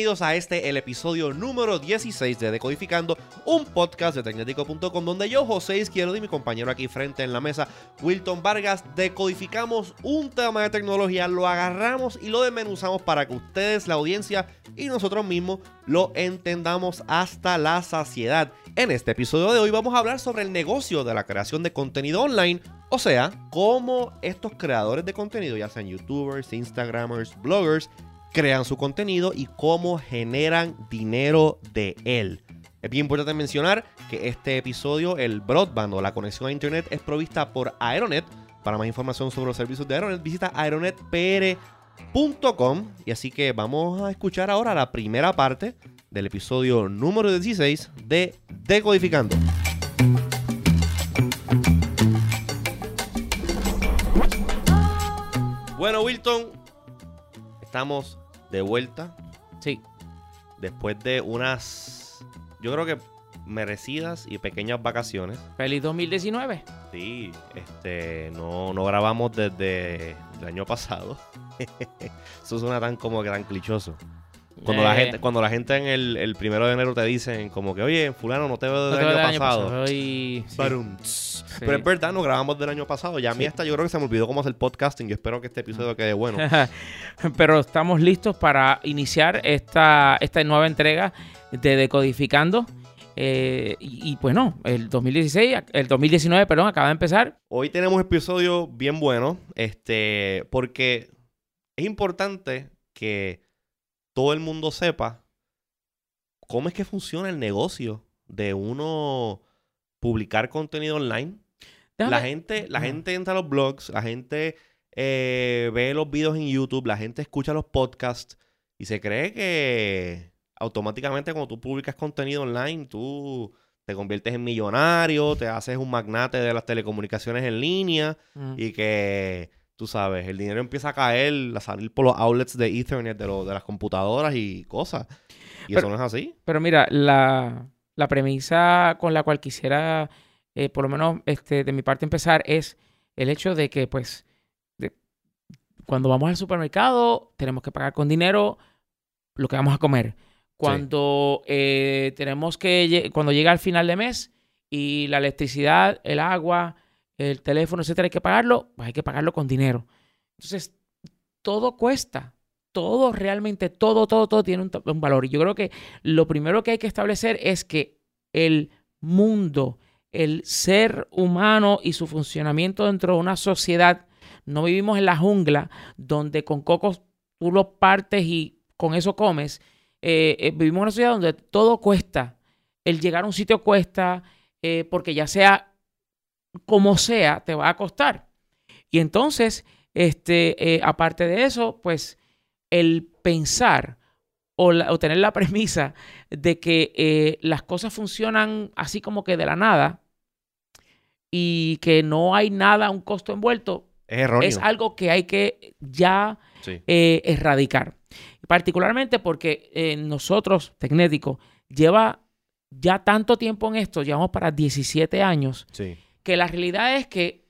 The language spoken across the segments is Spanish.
bienvenidos a este, el episodio número 16 de Decodificando, un podcast de Tecnético.com donde yo, José Izquierdo y mi compañero aquí frente en la mesa, Wilton Vargas, decodificamos un tema de tecnología, lo agarramos y lo desmenuzamos para que ustedes, la audiencia y nosotros mismos lo entendamos hasta la saciedad. En este episodio de hoy vamos a hablar sobre el negocio de la creación de contenido online, o sea, cómo estos creadores de contenido, ya sean youtubers, instagramers, bloggers, crean su contenido y cómo generan dinero de él. Es bien importante mencionar que este episodio, el broadband o la conexión a internet, es provista por Aeronet. Para más información sobre los servicios de Aeronet, visita aeronetpr.com. Y así que vamos a escuchar ahora la primera parte del episodio número 16 de Decodificando. Bueno, Wilton, estamos de vuelta. Sí. Después de unas, yo creo que merecidas y pequeñas vacaciones. Feliz 2019. Sí, este, no, no grabamos desde el año pasado. Eso suena tan como tan clichoso. Cuando, la Eh, gente, cuando la gente en el, el primero de enero te dicen como que, oye, fulano, no te veo no desde te el veo año del pasado. y- sí. Barum, tss. Pero es verdad, no grabamos del año pasado. Ya a mí hasta yo creo que se me olvidó cómo hacer podcasting. Yo espero que este episodio quede bueno. Pero estamos listos para iniciar esta, esta nueva entrega de Decodificando. Eh, y, y, pues no, el 2016, el 2019, perdón, acaba de empezar. Hoy tenemos un episodio bien bueno, este, porque es importante que todo el mundo sepa cómo es que funciona el negocio de uno publicar contenido online. Déjame- La gente, la gente entra a los blogs, la gente eh, ve los videos en YouTube, la gente escucha los podcasts y se cree que automáticamente cuando tú publicas contenido online, tú te conviertes en millonario, te haces un magnate de las telecomunicaciones en línea Mm. y que, tú sabes, el dinero empieza a caer, a salir por los outlets de Ethernet de, lo- de las computadoras y cosas. Y Pero- eso no es así. Pero mira, la, la premisa con la cual quisiera, eh, por lo menos este, de mi parte, empezar es el hecho de que, pues, de- cuando vamos al supermercado, tenemos que pagar con dinero lo que vamos a comer. Cuando eh, tenemos que, cuando llega al final de mes y la electricidad, el agua, el teléfono, etcétera, hay que pagarlo, pues hay que pagarlo con dinero. Entonces, todo cuesta. Todo, realmente, todo, todo, todo tiene un, valor. Y yo creo que lo primero que hay que establecer es que el mundo, el ser humano y su funcionamiento dentro de una sociedad, no vivimos en la jungla donde con cocos tú los partes y con eso comes. Eh, eh, vivimos en una sociedad donde todo cuesta. El llegar a un sitio cuesta, eh, porque ya sea como sea, te va a costar. Y entonces, este, eh, aparte de eso, pues el pensar o, la- o tener la premisa de que eh, las cosas funcionan así como que de la nada y que no hay nada, un costo envuelto, Es erróneo. es algo que hay que ya Sí. eh, erradicar. Particularmente porque nosotros, Tecnético, lleva ya tanto tiempo en esto, llevamos para 17 años, sí. Que la realidad es que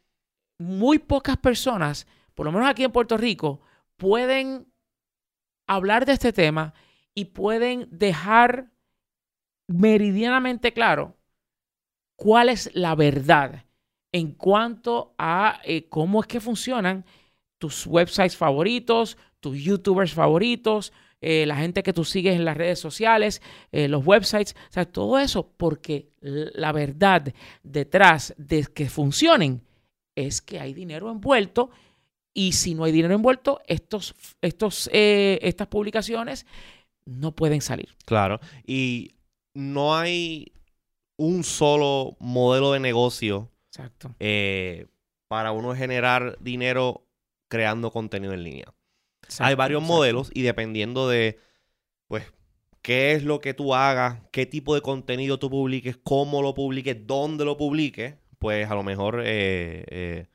muy pocas personas, por lo menos aquí en Puerto Rico, pueden hablar de este tema y pueden dejar meridianamente claro cuál es la verdad en cuanto a eh, cómo es que funcionan tus websites favoritos, tus youtubers favoritos, eh, la gente que tú sigues en las redes sociales, eh, los websites, o sea, todo eso, porque la verdad detrás de que funcionen es que hay dinero envuelto y si no hay dinero envuelto, estos, estos, eh, estas publicaciones no pueden salir. Claro. Y no hay un solo modelo de negocio Exacto. para uno generar dinero creando contenido en línea. Hay varios exacto. modelos y dependiendo de, pues, qué es lo que tú hagas, qué tipo de contenido tú publiques, cómo lo publiques, dónde lo publiques, pues a lo mejor eh, eh,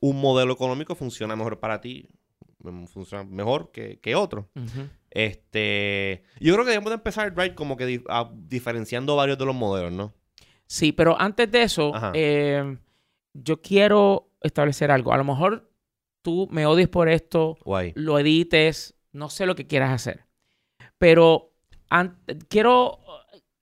un modelo económico funciona mejor para ti, mm, funciona mejor que, que otro. Este, yo creo que debemos de empezar, right, como que di- a- diferenciando varios de los modelos, ¿no? Sí, pero antes de eso, eh, yo quiero establecer algo. A lo mejor tú me odies por esto, Guay. lo edites, no sé lo que quieras hacer. Pero an- quiero,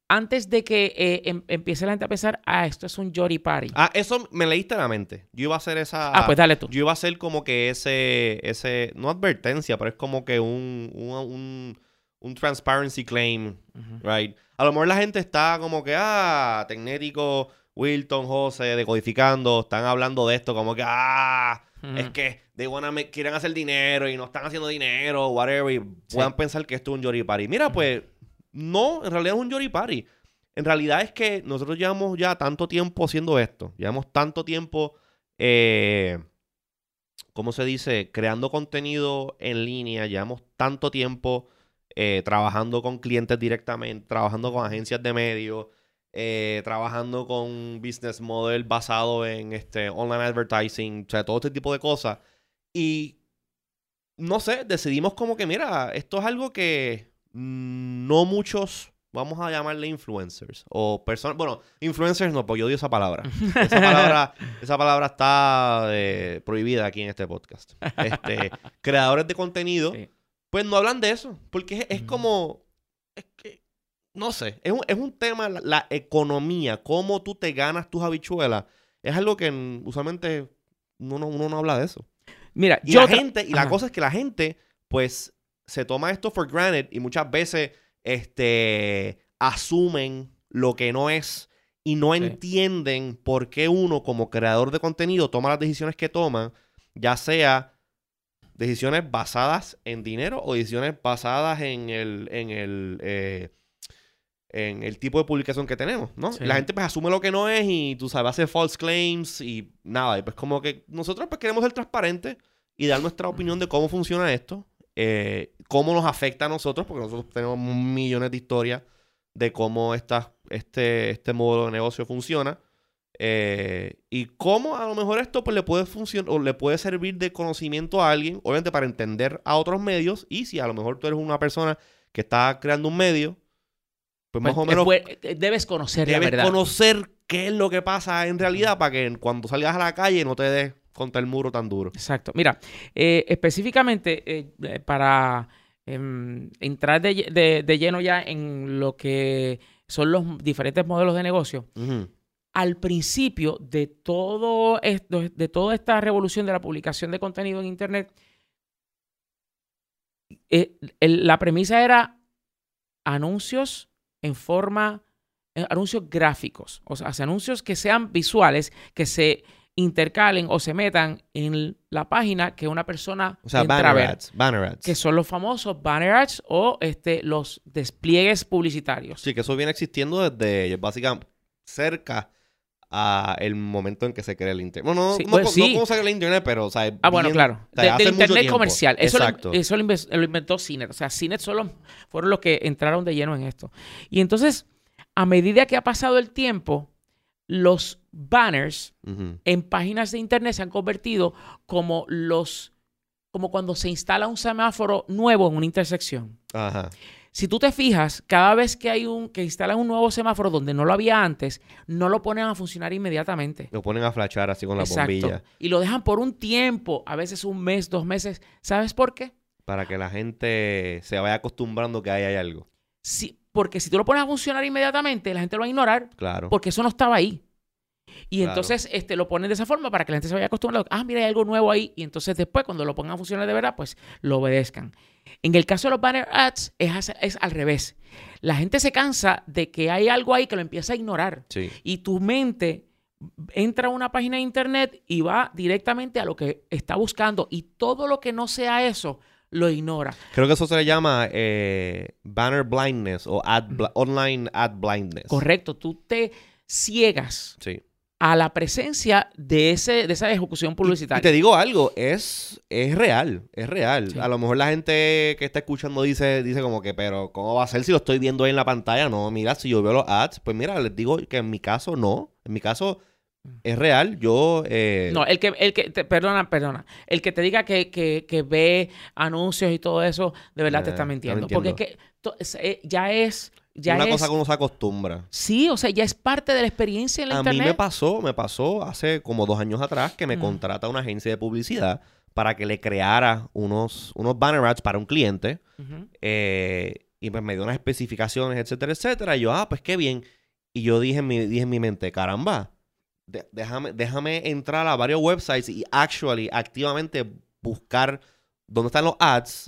antes de que eh, em- empiece la gente a pensar, ah, esto es un Jory Party. Ah, eso me leíste la mente. Yo iba a hacer esa. Ah, pues dale tú. Yo iba a hacer como que ese. ese no advertencia, pero es como que un. un, un, un transparency claim, right? A lo mejor la gente está como que, ah, Tecnético, Wilton, José, decodificando, están hablando de esto, como que, ah, Es que they wanna make- quieren hacer dinero y no están haciendo dinero, whatever, y puedan pensar que esto es un Yoripari. Mira, pues, no, en realidad es un Yoripari. En realidad es que nosotros llevamos ya tanto tiempo haciendo esto. Llevamos tanto tiempo, eh, ¿cómo se dice? Creando contenido en línea. Llevamos tanto tiempo eh, trabajando con clientes directamente, trabajando con agencias de medios, eh, trabajando con business model basado en este online advertising, o sea, todo este tipo de cosas. Y no sé, decidimos como que, mira, esto es algo que no muchos, vamos a llamarle influencers o personas, bueno, influencers no, pues yo odio esa palabra. Esa palabra, esa palabra está eh, prohibida aquí en este podcast. Este, creadores de contenido, Sí. pues no hablan de eso, porque es, como, no sé, es un, es un tema, la, la economía, cómo tú te ganas tus habichuelas, es algo que mm, usualmente uno, no- uno no habla de eso. Mira, Y yo la gente, y la cosa es que la gente, pues, se toma esto for granted y muchas veces, este, asumen lo que no es y no Sí. entienden por qué uno, como creador de contenido, toma las decisiones que toma, ya sea decisiones basadas en dinero o decisiones basadas en el, en el, eh, en el tipo de publicación que tenemos, ¿no? Sí. La gente pues asume lo que no es y tú sabes, hace false claims y nada, y pues como que nosotros pues queremos ser transparentes y dar nuestra opinión de cómo funciona esto, eh, cómo nos afecta a nosotros, porque nosotros tenemos millones de historias de cómo esta, este, este modelo de negocio funciona. eh, y cómo a lo mejor esto pues, le puede funcionar o le puede servir de conocimiento a alguien, obviamente para entender a otros medios. Y si a lo mejor tú eres una persona que está creando un medio, pues, más pues, o menos eh, pues, debes conocer la debes verdad. conocer qué es lo que pasa en realidad para que cuando salgas a la calle no te des contra el muro tan duro. Exacto. Mira, eh, específicamente eh, para em, entrar de, de- de lleno ya en lo que son los diferentes modelos de negocio, al principio de todo esto, de toda esta revolución de la publicación de contenido en Internet, el- la premisa era anuncios en forma, eh, anuncios gráficos, o sea, anuncios que sean visuales, que se intercalen o se metan en la página que una persona O sea, banner ver, ads, banner ads. que son los famosos banner ads o este, los despliegues publicitarios. Sí, que eso viene existiendo desde básicamente cerca a el momento en que se crea el internet. No, no, Sí, no, bueno, no sí. cómo se crea el internet, pero, o sea, Ah, bueno, bien- claro. o sea, De- del internet comercial. Eso, Exacto. eso lo, inves- lo inventó CINET. O sea, CINET solo fueron los que entraron de lleno en esto. Y entonces, a medida que ha pasado el tiempo, los banners Ujú. en páginas de internet se han convertido como los como cuando se instala un semáforo nuevo en una intersección. Ajá. Si tú te fijas, cada vez que hay un que instalan un nuevo semáforo donde no lo había antes, no lo ponen a funcionar inmediatamente. Lo ponen a flashar así con la Exacto. bombilla. Y lo dejan por un tiempo, a veces un mes, dos meses. ¿Sabes por qué? Para que la gente se vaya acostumbrando que ahí hay algo. Sí, porque si tú lo pones a funcionar inmediatamente, la gente lo va a ignorar Claro. porque eso no estaba ahí. Y Claro. entonces este, lo ponen de esa forma para que la gente se vaya acostumbrando. Ah, mira, hay algo nuevo ahí. Y entonces después, cuando lo pongan a funcionar de verdad, pues lo obedezcan. En el caso de los banner ads, es, es al revés. La gente se cansa de que hay algo ahí que lo empieza a ignorar. Sí. Y tu mente entra a una página de internet y va directamente a lo que está buscando. Y todo lo que no sea eso, lo ignora. Creo que eso se le llama eh, banner blindness o ad bl- online ad blindness. Correcto, tú te ciegas Sí. A la presencia de, ese, de esa ejecución Y publicitaria. te digo algo, es, es real, es real. Sí. A lo mejor la gente que está escuchando dice, dice como que, pero ¿cómo va a ser si lo estoy viendo ahí en la pantalla? No, mira, si yo veo los ads, pues mira, les digo que en mi caso no. En mi caso es real. Yo... eh, No, el que, el que te, perdona, perdona. El que te diga que, que, que ve anuncios y todo eso, de verdad te Eh, está está mintiendo. mintiendo. Porque es que to- es- eh, ya es, ya una es, cosa que uno se acostumbra. sí, o sea, ya es parte de la experiencia en la A internet. mí me pasó, me pasó hace como dos años atrás que me Mm. contrata una agencia de publicidad para que le creara unos, unos banner ads para un cliente. Eh, Y pues me dio unas especificaciones, etcétera, etcétera. Y yo, ah, pues qué bien. Y yo dije en mi, dije en mi mente, caramba, de- déjame, déjame entrar a varios websites y actually, activamente buscar dónde están los ads.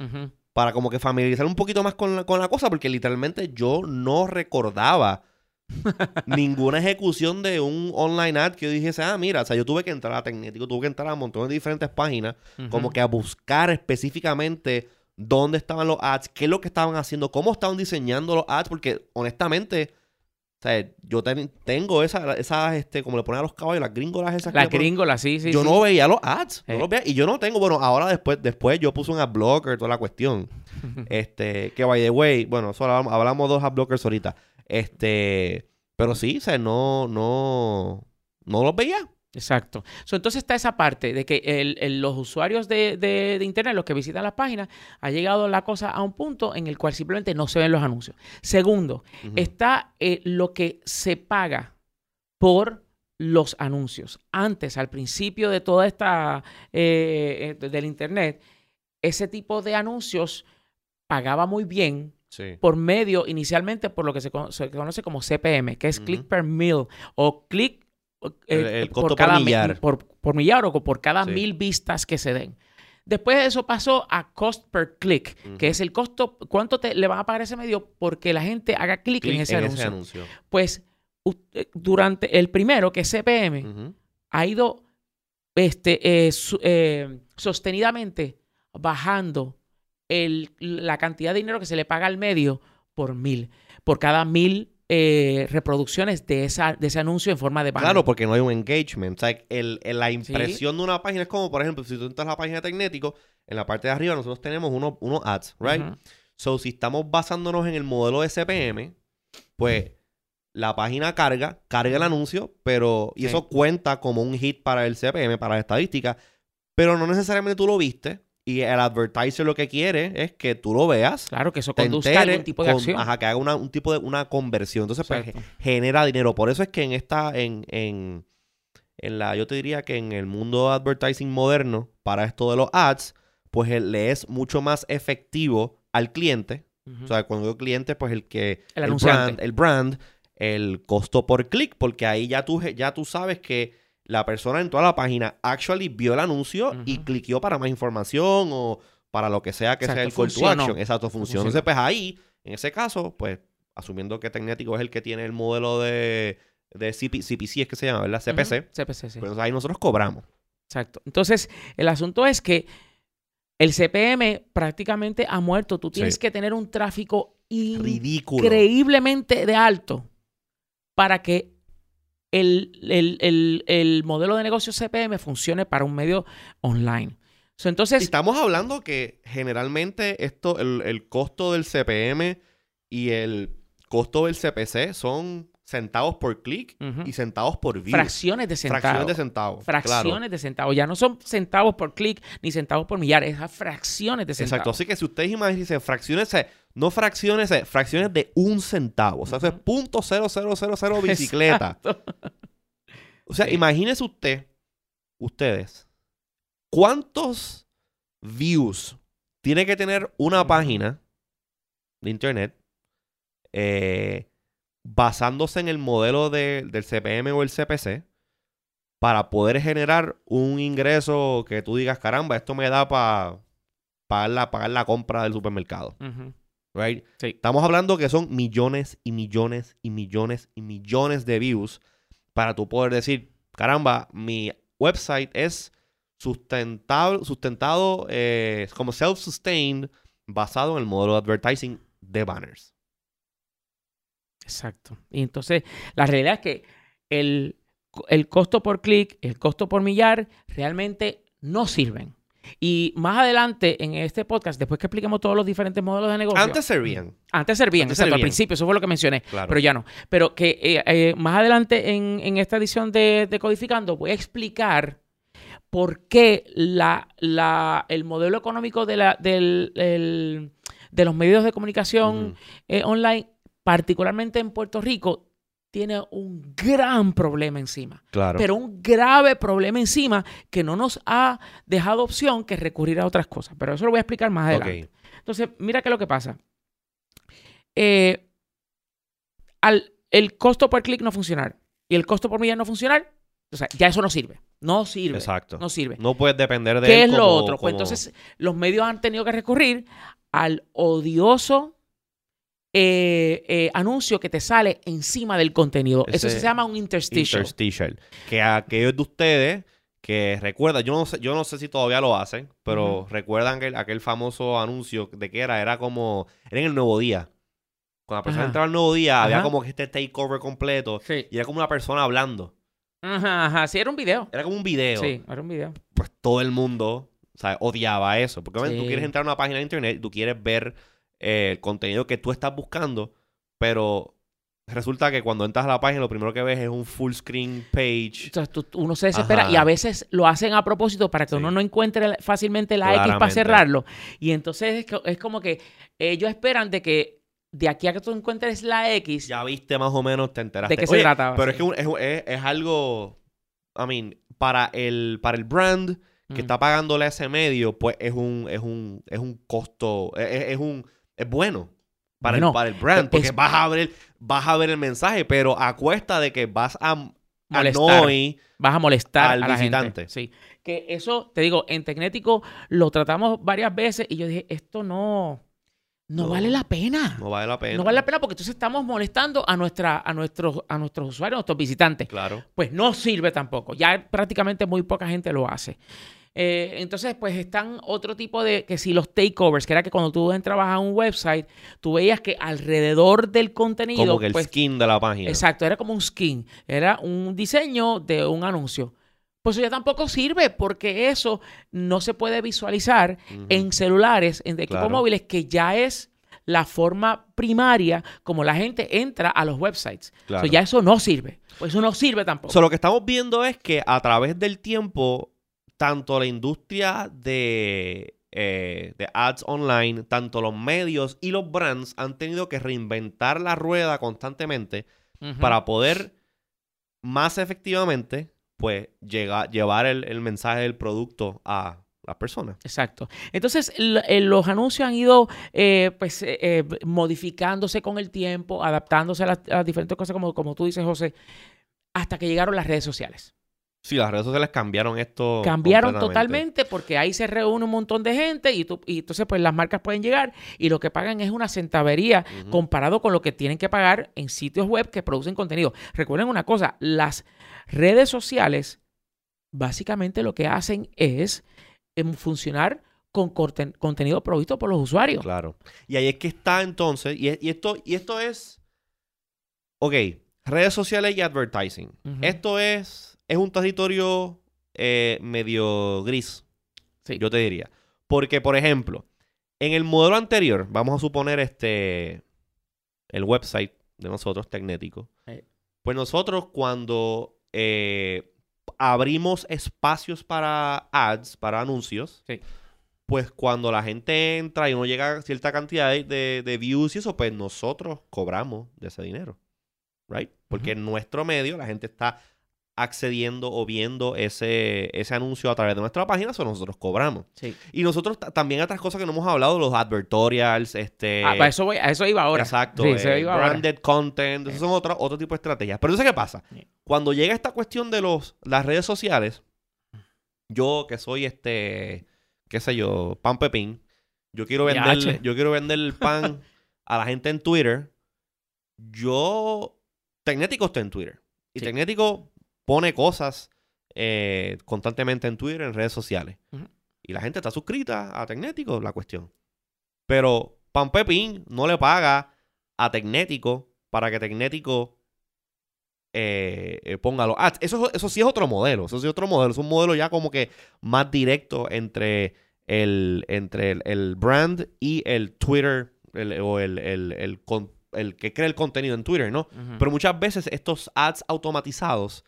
Para como que familiarizar un poquito más con la, con la cosa, porque literalmente yo no recordaba ninguna ejecución de un online ad que yo dijese, ah, mira, o sea, yo tuve que entrar a Tecnético, tuve que entrar a montones de diferentes páginas, como que a buscar específicamente dónde estaban los ads, qué es lo que estaban haciendo, cómo estaban diseñando los ads, porque honestamente, o sea, yo ten- tengo esas, esas, este, como le ponen a los caballos, las gringolas esas Las gringolas, sí, sí. yo sí. no veía los ads. no Eh. los veía. Y yo no tengo, bueno, ahora después, después yo puse un ad blocker, toda la cuestión. Este, que by the way, bueno, eso hablamos, hablamos de dos ad blockers ahorita. Este, pero sí, o sea, no, no, no los veía. Exacto. So, entonces está esa parte de que el- el- los usuarios de, de- de Internet, los que visitan las páginas, ha llegado la cosa a un punto en el cual simplemente no se ven los anuncios. Segundo, está eh, lo que se paga por los anuncios. Antes, al principio de toda esta, eh, eh, del Internet, ese tipo de anuncios pagaba muy bien Sí. por medio, inicialmente, por lo que se, cono- se conoce como CPM, que es Ujú. click per mil o click El- el costo por cada mi- millar. por, por millar o por cada Sí. mil vistas que se den. Después de eso pasó a cost per click, que es el costo, cuánto te, le van a pagar ese medio porque la gente haga clic en ese anuncio. anuncio. Pues eh, durante el primero, que es CPM, ha ido este, eh, su- eh, sostenidamente bajando el- la cantidad de dinero que se le paga al medio por mil, por cada mil eh, reproducciones de, esa, de ese anuncio en forma de banner. Claro, porque no hay un engagement. O sea, el, el- la impresión de una página es como, por ejemplo, si tú entras a la página de Tecnético, en la parte de arriba nosotros tenemos unos, unos ads, right? So, si estamos basándonos en el modelo de CPM, pues la página carga, carga el anuncio, pero. Y Sí. eso cuenta como un hit para el CPM, para la estadística, pero no necesariamente tú lo viste. Y el advertiser lo que quiere es que tú lo veas. Claro, que eso conduzca a algún tipo de con- acción. Ajá, que haga una- un tipo de una conversión. Entonces, pues, genera dinero. Por eso es que en esta, en, en, en la, yo te diría que en el mundo de advertising moderno, para esto de los ads, pues el- le es mucho más efectivo al cliente. O sea, cuando digo cliente, pues el que... El anunciante. brand, el brand, el costo por clic, porque ahí ya tú, ya tú sabes que la persona entró a la página, actually vio el anuncio y cliqueó para más información o para lo que sea que sea el call to action. Exacto, funciona. Entonces, pues ahí, en ese caso, pues asumiendo que Tecnético es el que tiene el modelo de, de CP CPC, es que se llama, ¿verdad? CPC. Ujú. CPC, sí. Pues ahí nosotros cobramos. Exacto. Entonces, el asunto es que el CPM prácticamente ha muerto. Tú tienes Sí. que tener un tráfico Ridículo. increíblemente de alto para que el, el- el- el modelo de negocio CPM funcione para un medio online. So, entonces, estamos hablando que generalmente esto, el, el costo del CPM y el costo del CPC son centavos por clic y centavos por view. fracciones de centavos. Fracciones de centavos. Fracciones claro. de centavos. Ya no son centavos por clic ni centavos por millar, es a fracciones de centavos. Exacto. Así que si ustedes imaginan fracciones, no fracciones, eh, fracciones de un centavo. O sea, eso es punto cero cero cero cero bicicleta. Exacto. O sea, Sí. imagínense usted, ustedes, ¿cuántos views tiene que tener una página de internet eh, basándose en el modelo de- del CPM o el CPC para poder generar un ingreso que tú digas, caramba, esto me da para pagar la, pagar la compra del supermercado? Ujú. Right? Sí. Estamos hablando que son millones y millones y millones y millones de views para tú poder decir, caramba, mi website es sustentable, sustentado eh, como self-sustained basado en el modelo de advertising de banners. Exacto. Y entonces, la realidad es que el, el costo por clic, el costo por millar, realmente no sirven. Y más adelante en este podcast, después que expliquemos todos los diferentes modelos de negocio. Antes servían, Antes servían, antes exacto, al principio, eso fue lo que mencioné, claro. pero ya no. Pero que eh, eh, más adelante en, en esta edición de, de Codificando voy a explicar por qué la, la, el modelo económico de, la, del, el- de los medios de comunicación eh, online, particularmente en Puerto Rico, tiene un gran problema encima. Claro. Pero un grave problema encima que no nos ha dejado opción que recurrir a otras cosas. Pero eso lo voy a explicar más adelante. Ok. Entonces, mira qué es lo que pasa. eh, al el costo por clic no funcionar y el costo por milla no funcionar, o sea, ya eso no sirve. No sirve. Exacto. No sirve. No puedes depender de ¿Qué él es lo como- otro? Pues entonces los medios han tenido que recurrir al odioso eh, eh, anuncio que te sale encima del contenido. Eso se llama un interstitial. interstitial. Que aquellos de ustedes que recuerdan, yo no sé, yo no sé si todavía lo hacen, pero recuerdan aquel, aquel famoso anuncio de que era, era como, era en el nuevo día. Cuando la persona Ajá. entraba al nuevo día, había como que este takeover completo Sí. y era como una persona hablando. Ajá, ajá. Sí, era un video. Era como un video. Sí, era un video. Pues todo el mundo o sea, odiaba eso. Porque obviamente tú Sí. quieres entrar a una página de internet, tú quieres ver eh, el contenido que tú estás buscando, pero resulta que cuando entras a la página lo primero que ves es un full screen page. Entonces, tú- tú- uno se desespera Ajá. y a veces lo hacen a propósito para que Sí. uno no encuentre fácilmente la X para cerrarlo. Y entonces es, co- es como que ellos esperan de que de aquí a que tú encuentres la X, Ya viste más o menos, te enteraste. ¿de qué se trataba? Pero sí. es que es, algo, I mean, para el, para el brand que Mm. está pagándole a ese medio, pues es un, es un, es un costo, es, es- es un, es bueno para, Bueno, el, para el brand, es- porque vas a ver, vas a ver el mensaje, pero a cuesta de que vas a Molestar. vas a molestar al a la visitante. gente. Sí. Que eso, te digo, en Tecnético lo tratamos varias veces y yo dije, esto no, no, No. vale la pena. no vale la pena. No vale la pena porque entonces estamos molestando a, nuestra, a, nuestros, a nuestros usuarios, a nuestros visitantes. Claro. Pues no sirve tampoco. Ya prácticamente muy poca gente lo hace. Eh, entonces, pues están otro tipo de, que si los takeovers, que era que cuando tú entrabas a un website, tú veías que alrededor del contenido, Como que el pues, skin de la página. Exacto, era como un skin, era un diseño de un anuncio. Pues eso ya tampoco sirve porque eso no se puede visualizar en celulares, en equipos Claro. móviles, que ya es la forma primaria como la gente entra a los websites. Claro. So, ya eso no sirve. Pues eso no sirve tampoco. So, lo que estamos viendo es que a través del tiempo, tanto la industria de, eh, de ads online, tanto los medios y los brands han tenido que reinventar la rueda constantemente para poder más efectivamente pues llega- llevar el, el mensaje del producto a las personas. Exacto. Entonces, eh, los anuncios han ido eh, pues, eh, modificándose con el tiempo, adaptándose a las, a las diferentes cosas, como, como tú dices, José, hasta que llegaron las redes sociales. Sí, las redes sociales cambiaron esto. Cambiaron totalmente porque ahí se reúne un montón de gente y, tú, y entonces pues las marcas pueden llegar y lo que pagan es una centavería comparado con lo que tienen que pagar en sitios web que producen contenido. Recuerden una cosa, las redes sociales básicamente lo que hacen es em, funcionar con corte- contenido provisto por los usuarios. Claro. Y ahí es que está entonces, y, y esto, y esto es, ok, redes sociales y advertising. Esto es, es un territorio eh, medio gris, Sí. yo te diría. Porque, por ejemplo, en el modelo anterior, vamos a suponer este, el website de nosotros, Tecnético, Sí. pues nosotros cuando eh, abrimos espacios para ads, para anuncios, Sí. pues cuando la gente entra y uno llega a cierta cantidad de, de- de views y eso, pues nosotros cobramos de ese dinero. ¿Right? Porque en nuestro medio la gente está accediendo o viendo ese, ese anuncio a través de nuestra página, eso nosotros cobramos. Sí. Y nosotros ta- también otras cosas que no hemos hablado, los advertorials, este... Ah, para eso, voy- a eso iba ahora. Exacto. Sí, eh, eso ahora. branded content. Esos son otro, otro tipo de estrategias. Pero entonces, ¿qué pasa? Cuando llega esta cuestión de los, las redes sociales, yo que soy este, qué sé yo, pan pepín, yo quiero vender, yo quiero vender el pan a la gente en Twitter. Yo, Tecnético está en Twitter. Y Sí. Tecnético pone cosas eh, constantemente en Twitter, en redes sociales. Y la gente está suscrita a Tecnético, la cuestión. Pero Pan Pepín no le paga a Tecnético para que Tecnético eh, eh, ponga los ads. Eso, eso sí es otro modelo. Eso sí es otro modelo. Es un modelo ya como que más directo entre el, entre el, el brand y el Twitter el- o el, el, que crea el contenido en Twitter, ¿no? Pero muchas veces estos ads automatizados,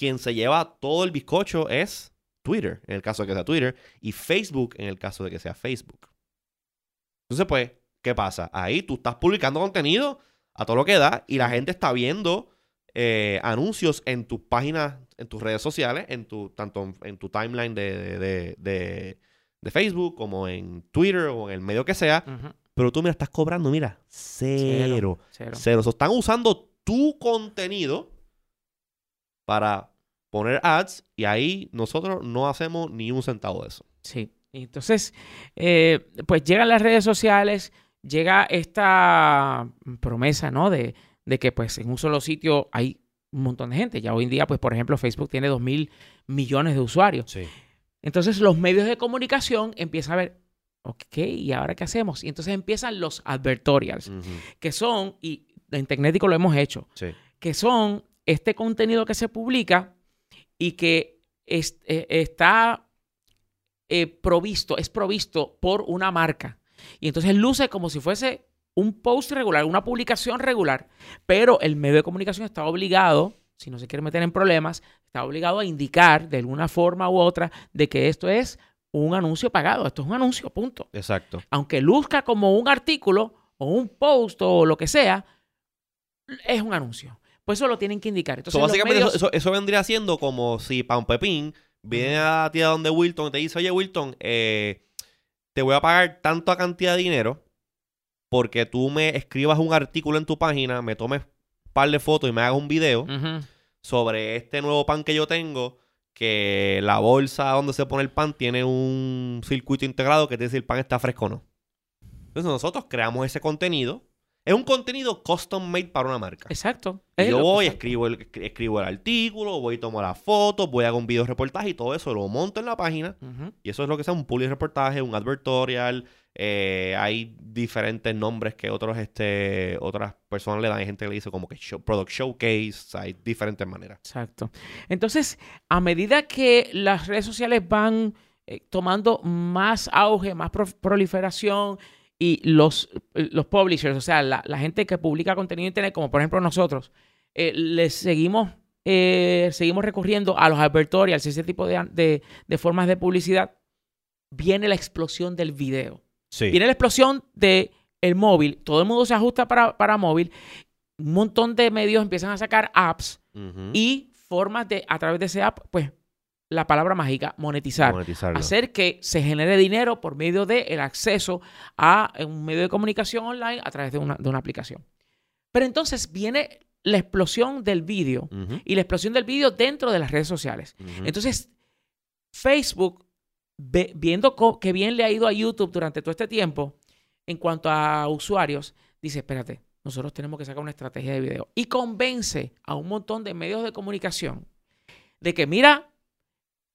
quien se lleva todo el bizcocho es Twitter, en el caso de que sea Twitter, y Facebook en el caso de que sea Facebook. Entonces, pues, ¿qué pasa? Ahí tú estás publicando contenido a todo lo que da y la gente está viendo eh, anuncios en tus páginas, en tus redes sociales, en tu, tanto en, en tu timeline de, de- de- Facebook como en Twitter o en el medio que sea. Pero tú, mira, estás cobrando, mira, cero. Cero. Cero. So, están usando tu contenido para poner ads y ahí nosotros no hacemos ni un centavo de eso. Sí. Entonces, eh, pues llegan las redes sociales, llega esta promesa, ¿no? De, de que pues en un solo sitio hay un montón de gente. Ya hoy en día, pues por ejemplo, Facebook tiene 2 mil millones de usuarios. Sí. Entonces los medios de comunicación empiezan a ver, ok, ¿y ahora qué hacemos? Y entonces empiezan los advertorials, que son, y en Tecnético lo hemos hecho, Sí. que son este contenido que se publica y que es- eh, está eh, provisto, es provisto por una marca. Y entonces luce como si fuese un post regular, una publicación regular, pero el medio de comunicación está obligado, si no se quiere meter en problemas, está obligado a indicar de alguna forma u otra de que esto es un anuncio pagado, esto es un anuncio, punto. Exacto. Aunque luzca como un artículo o un post o lo que sea, es un anuncio. Pues eso lo tienen que indicar. Entonces, So, los básicamente medios- eso, eso- eso vendría siendo como si Pan Pepín viene a la tía donde Wilton y te dice, oye Wilton, eh, te voy a pagar tanta cantidad de dinero porque tú me escribas un artículo en tu página, me tomes un par de fotos y me hagas un video sobre este nuevo pan que yo tengo, que la bolsa donde se pone el pan tiene un circuito integrado que te dice si el pan está fresco o no. Entonces nosotros creamos ese contenido. Es un contenido custom made para una marca. Exacto. Y yo voy, exacto. escribo el, escribo el artículo, voy y tomo las fotos, voy a hacer un video reportaje y todo eso lo monto en la página. Y eso es lo que sea un public reportaje, un advertorial. eh, hay diferentes nombres que otros, este, otras personas le dan. Hay gente que le dice como que show- product showcase. Hay diferentes maneras. Exacto. Entonces, a medida que las redes sociales van eh, tomando más auge, más pro- proliferación y los, eh, los publishers, o sea, la, la gente que publica contenido en internet, como por ejemplo nosotros, eh, les seguimos, eh, seguimos recurriendo a los advertorials, ese tipo de, de- de formas de publicidad, viene la explosión del video. Sí. Viene la explosión de el móvil, todo el mundo se ajusta para, para móvil, un montón de medios empiezan a sacar apps y formas de, a través de ese app, pues, la palabra mágica, monetizar. Hacer que se genere dinero por medio del acceso a un medio de comunicación online a través de una, de una aplicación. Pero entonces viene la explosión del vídeo y la explosión del vídeo dentro de las redes sociales. Entonces, Facebook, ve- viendo que bien le ha ido a YouTube durante todo este tiempo, en cuanto a usuarios, dice, espérate, nosotros tenemos que sacar una estrategia de video. Y convence a un montón de medios de comunicación de que, mira,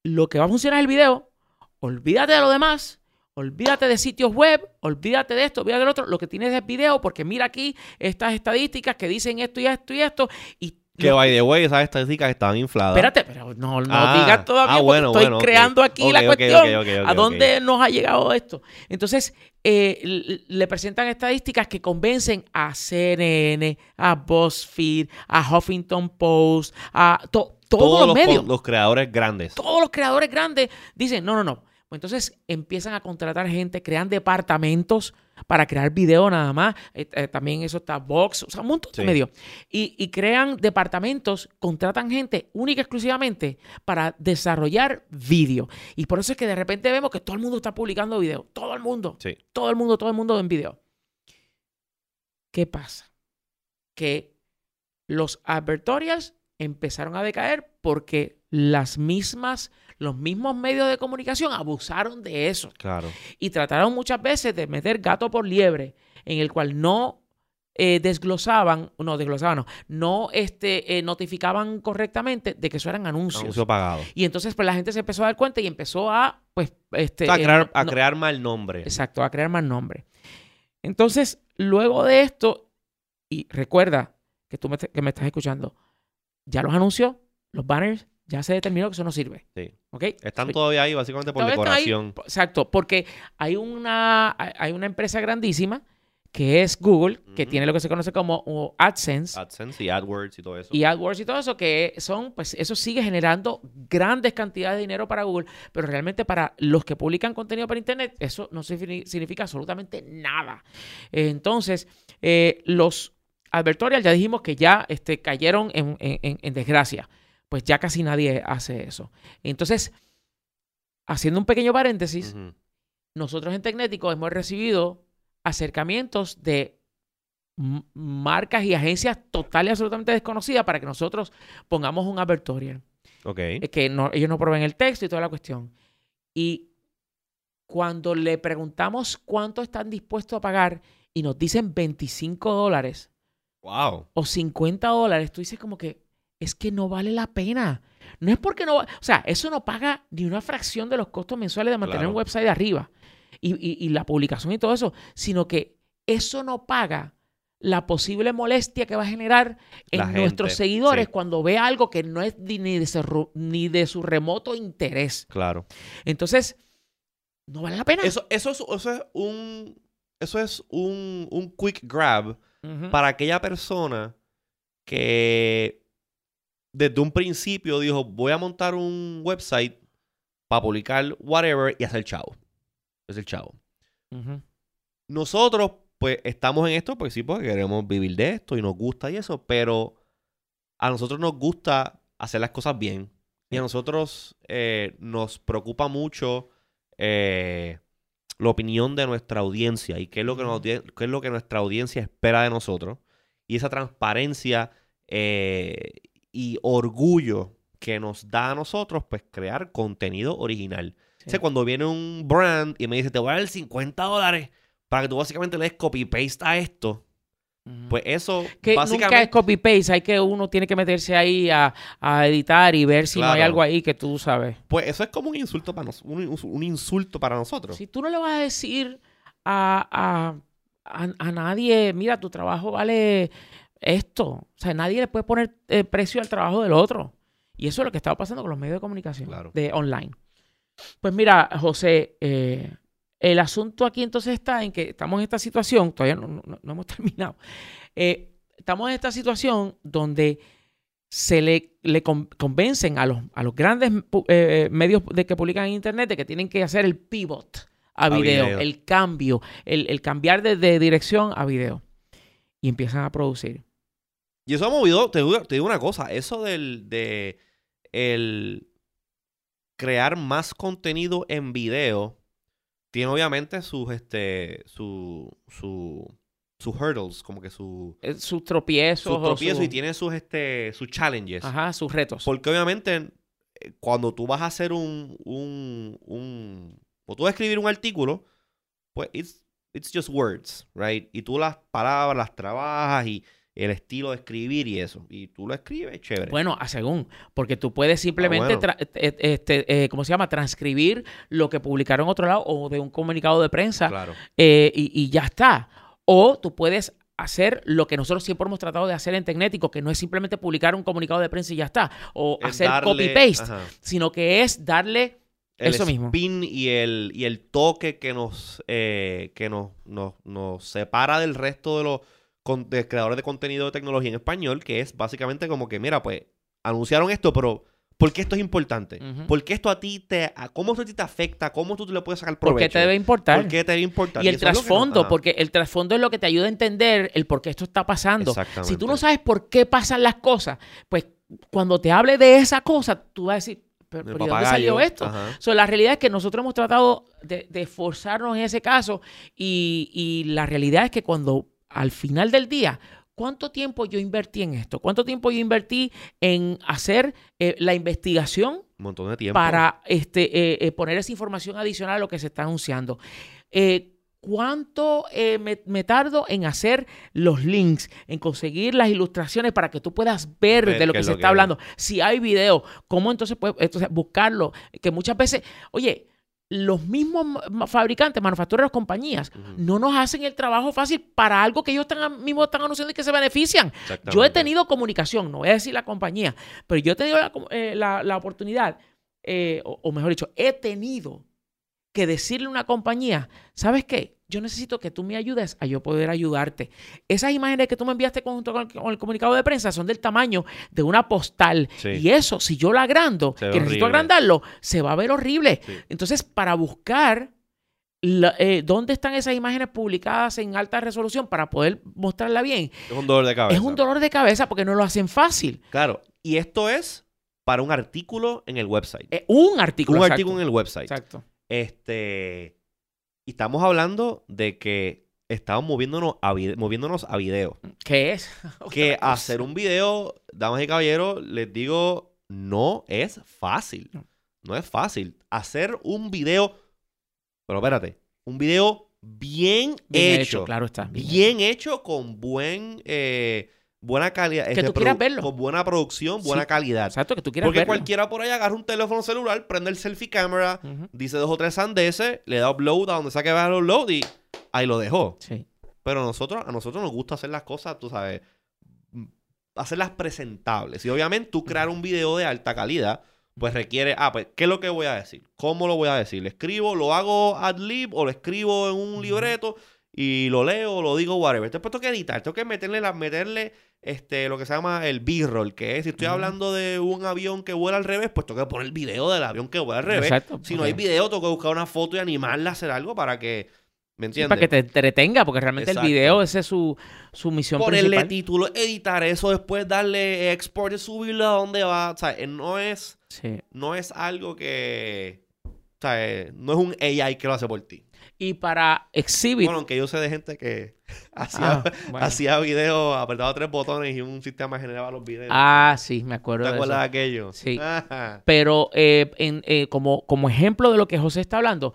lo que va a funcionar es el video, olvídate de lo demás, olvídate de sitios web, olvídate de esto, olvídate del otro, lo que tienes es video, porque mira aquí estas estadísticas que dicen esto y esto y esto, y Que by the way, esas estadísticas estaban infladas. Espérate, pero no, no Ah, digas todavía ah, bueno, estoy bueno, creando aquí la cuestión. ¿A dónde nos ha llegado esto? Entonces, eh, le presentan estadísticas que convencen a CNN, a BuzzFeed, a Huffington Post, a to- todos, Todos los los, medios. los creadores grandes. Todos los creadores grandes dicen, no, no, no. Pues entonces empiezan a contratar gente, crean departamentos para crear video nada más. Eh, eh, también eso está Vox, o sea, un montón de Sí. medios. Y, y crean departamentos, contratan gente única y exclusivamente para desarrollar vídeo. Y por eso es que de repente vemos que todo el mundo está publicando video. Todo el mundo. Sí. Todo el mundo, todo el mundo en video. ¿Qué pasa? Que los advertorials empezaron a decaer porque las mismas, los mismos medios de comunicación abusaron de eso Claro. y trataron muchas veces de meter gato por liebre, en el cual no eh, desglosaban, no desglosaban, no, no este, eh, notificaban correctamente de que eso eran anuncios. Anuncio pagado. Y entonces pues la gente se empezó a dar cuenta y empezó a, pues, este... O sea, a eh, crear, no- a crear mal nombre. Exacto, a crear más nombre. Entonces, luego de esto, y recuerda que tú me, que me estás escuchando, ya los anuncios, los banners, ya se determinó que eso no sirve. Están todavía ahí básicamente por Todavía decoración. Exacto, porque hay una, hay una empresa grandísima que es Google, que tiene lo que se conoce como uh, AdSense. AdSense y AdWords y todo eso. y AdWords y todo eso, que son, pues eso sigue generando grandes cantidades de dinero para Google, pero realmente para los que publican contenido para Internet, eso no signi- significa absolutamente nada. Entonces, eh, los advertorials ya dijimos que ya este, cayeron en, en- en- en desgracia. Pues ya casi nadie hace eso. Entonces, haciendo un pequeño paréntesis, nosotros en Tecnético hemos recibido acercamientos de marcas y agencias total y absolutamente desconocidas para que nosotros pongamos un advertorial. Ok. Que no- ellos no proveen el texto y toda la cuestión. Y cuando le preguntamos cuánto están dispuestos a pagar y nos dicen 25 dólares Wow. o 50 dólares, tú dices como que es que no vale la pena. No es porque no, va- o sea, eso no paga ni una fracción de los costos mensuales de mantener Claro. un website arriba y, y- y la publicación y todo eso, sino que eso no paga la posible molestia que va a generar en nuestros seguidores sí. cuando ve algo que no es ni de, su, ni de su remoto interés. Claro. Entonces, no vale la pena. Eso, eso, es, eso es un. Eso es un, un quick grab Para aquella persona que desde un principio dijo: Voy a montar un website para publicar whatever y hacer chavo. Es el chavo. Nosotros, pues, estamos en esto, pues sí, porque queremos vivir de esto y nos gusta y eso, pero a nosotros nos gusta hacer las cosas bien. Y a nosotros eh, nos preocupa mucho eh, la opinión de nuestra audiencia y qué es, lo que nos- qué es lo que nuestra audiencia espera de nosotros. Y esa transparencia eh, y orgullo que nos da a nosotros, pues, crear contenido original. Sí. O sea, cuando viene un brand y me dice, te voy a dar 50 dólares para que tú básicamente le des copy-paste a esto. Pues eso que nunca es básicamente... copy-paste, hay que uno tiene que meterse ahí a, a editar y ver si no hay algo ahí que tú sabes. Pues eso es como un insulto para nosotros. Un, un insulto para nosotros. Si tú no le vas a decir a, a, a- a nadie, mira, tu trabajo vale esto. O sea, nadie le puede poner eh, precio al trabajo del otro. Y eso es lo que estaba pasando con los medios de comunicación Claro. de online. Pues mira, José, eh, el asunto aquí entonces está en que estamos en esta situación, todavía no, no- no hemos terminado. Eh, estamos en esta situación donde se le, le con- convencen a los, a los grandes pu- eh, medios de que publican en Internet de que tienen que hacer el pivot a A video, video. el cambio, el, el cambiar de, de dirección a video. Y empiezan a producir. Y eso ha movido, te digo, te digo una cosa, eso del de el crear más contenido en video tiene obviamente sus este su su sus hurdles, como que su Eh, Sus tropiezos. sus tropiezos su- y tiene sus este sus challenges. Ajá, sus retos. Porque obviamente eh, cuando tú vas a hacer un un un o tú vas a escribir un artículo, pues it's it's just words, right? Y tú las palabras las trabajas y el estilo de escribir y eso. Y tú lo escribes, chévere. Bueno, a según, porque tú puedes simplemente, Ah, bueno. tra- eh, este, eh, ¿cómo se llama? Transcribir lo que publicaron en otro lado o de un comunicado de prensa claro. eh, y, y ya está. O tú puedes hacer lo que nosotros siempre hemos tratado de hacer en Tecnético, que no es simplemente publicar un comunicado de prensa y ya está, o Es hacer copy-paste, sino que es darle El eso mismo. spin y el, y el toque que nos, eh, que nos, nos, nos separa del resto de los con- de creadores de contenido de tecnología en español, que es básicamente como que, mira, pues, anunciaron esto, pero ¿por qué esto es importante? Ujú. ¿Por qué esto a ti te, a- cómo esto a ti te afecta? ¿Cómo tú le puedes sacar ¿Por provecho? qué te debe importar? ¿Por qué te debe importar? Y el trasfondo, porque el trasfondo es lo que te ayuda a entender el por qué esto está pasando. Exactamente. Si tú no sabes por qué pasan las cosas, pues cuando te hable de esa cosa, tú vas a decir, pero, pero ¿y dónde salió esto? So, la realidad es que nosotros hemos tratado de, de esforzarnos en ese caso y, y la realidad es que cuando al final del día, ¿cuánto tiempo yo invertí en esto? ¿Cuánto tiempo yo invertí en hacer eh, la investigación Un montón de tiempo. para este, eh, eh, poner esa información adicional a lo que se está anunciando. Eh, ¿Cuánto eh, me, me tardo en hacer los links, en conseguir las ilustraciones para que tú puedas ver, Ver de lo que se lo está que- hablando? Si hay video, ¿cómo entonces puedes entonces, buscarlo? Que muchas veces, oye, los mismos fabricantes, manufactureros, compañías, no nos hacen el trabajo fácil para algo que ellos están, mismos están anunciando y que se benefician. Yo he tenido comunicación, no voy a decir la compañía, pero yo he tenido la, eh, la- la oportunidad, eh, o, o mejor dicho, he tenido que decirle a una compañía, ¿sabes qué? Yo necesito que tú me ayudes a yo poder ayudarte. Esas imágenes que tú me enviaste junto con el, con el comunicado de prensa son del tamaño de una postal. Sí. Y eso, si yo la agrando, Se que necesito horrible. agrandarlo, se va a ver horrible. Sí. Entonces, para buscar la- eh, dónde están esas imágenes publicadas en alta resolución para poder mostrarla bien, Es un dolor de cabeza. es un dolor de cabeza porque no lo hacen fácil. Claro. Y esto es para un artículo en el website. Eh, un artículo. un exacto. artículo en el website. Exacto. Este. Y estamos hablando de que estamos moviéndonos a, vide- moviéndonos a video. ¿Qué es? Que hacer un video, damas y caballeros, les digo, no es fácil. No. Es fácil. Hacer un video, pero espérate, un video bien, Bien hecho. claro está. bien bien hecho con buen eh, buena calidad Que tú quieras verlo. con buena producción buena Sí. calidad Exacto, que tú quieras porque verlo. cualquiera por ahí agarra un teléfono celular prende el selfie camera dice dos o tres sandeces le da upload a donde sea que vea el upload y ahí lo dejó Sí. pero a nosotros a nosotros nos gusta hacer las cosas tú sabes mm, hacerlas presentables y obviamente tú crear un video de alta calidad pues requiere, ah, pues, ¿qué es lo que voy a decir? ¿Cómo lo voy a decir? ¿Lo escribo, lo hago ad lib o lo escribo en un libreto y lo leo lo digo, whatever? Después tengo que editar, tengo que meterle, la, meterle este, lo que se llama el B-roll, que es, si estoy hablando de un avión que vuela al revés, pues tengo que poner el video del avión que vuela al revés. Exacto. Si no hay video, tengo que buscar una foto y animarla, hacer algo para que, ¿me sí, entiendes? para que te entretenga, porque realmente Exacto. el video, esa es su, su misión Ponerle principal. título, editar eso, después darle export y subirlo a donde va. O sea, eh, no es Sí. no es algo que. O sea, eh, no es un AI que lo hace por ti. Y para exhibit. Bueno, aunque yo sé de gente que hacía, Ah, bueno. hacía videos, apretaba tres botones y un sistema generaba los videos. Ah, sí, me ¿Te acuerdo de acuerdas eso. de aquello? Sí. Ajá. Pero eh, en- eh, como, como ejemplo de lo que José está hablando,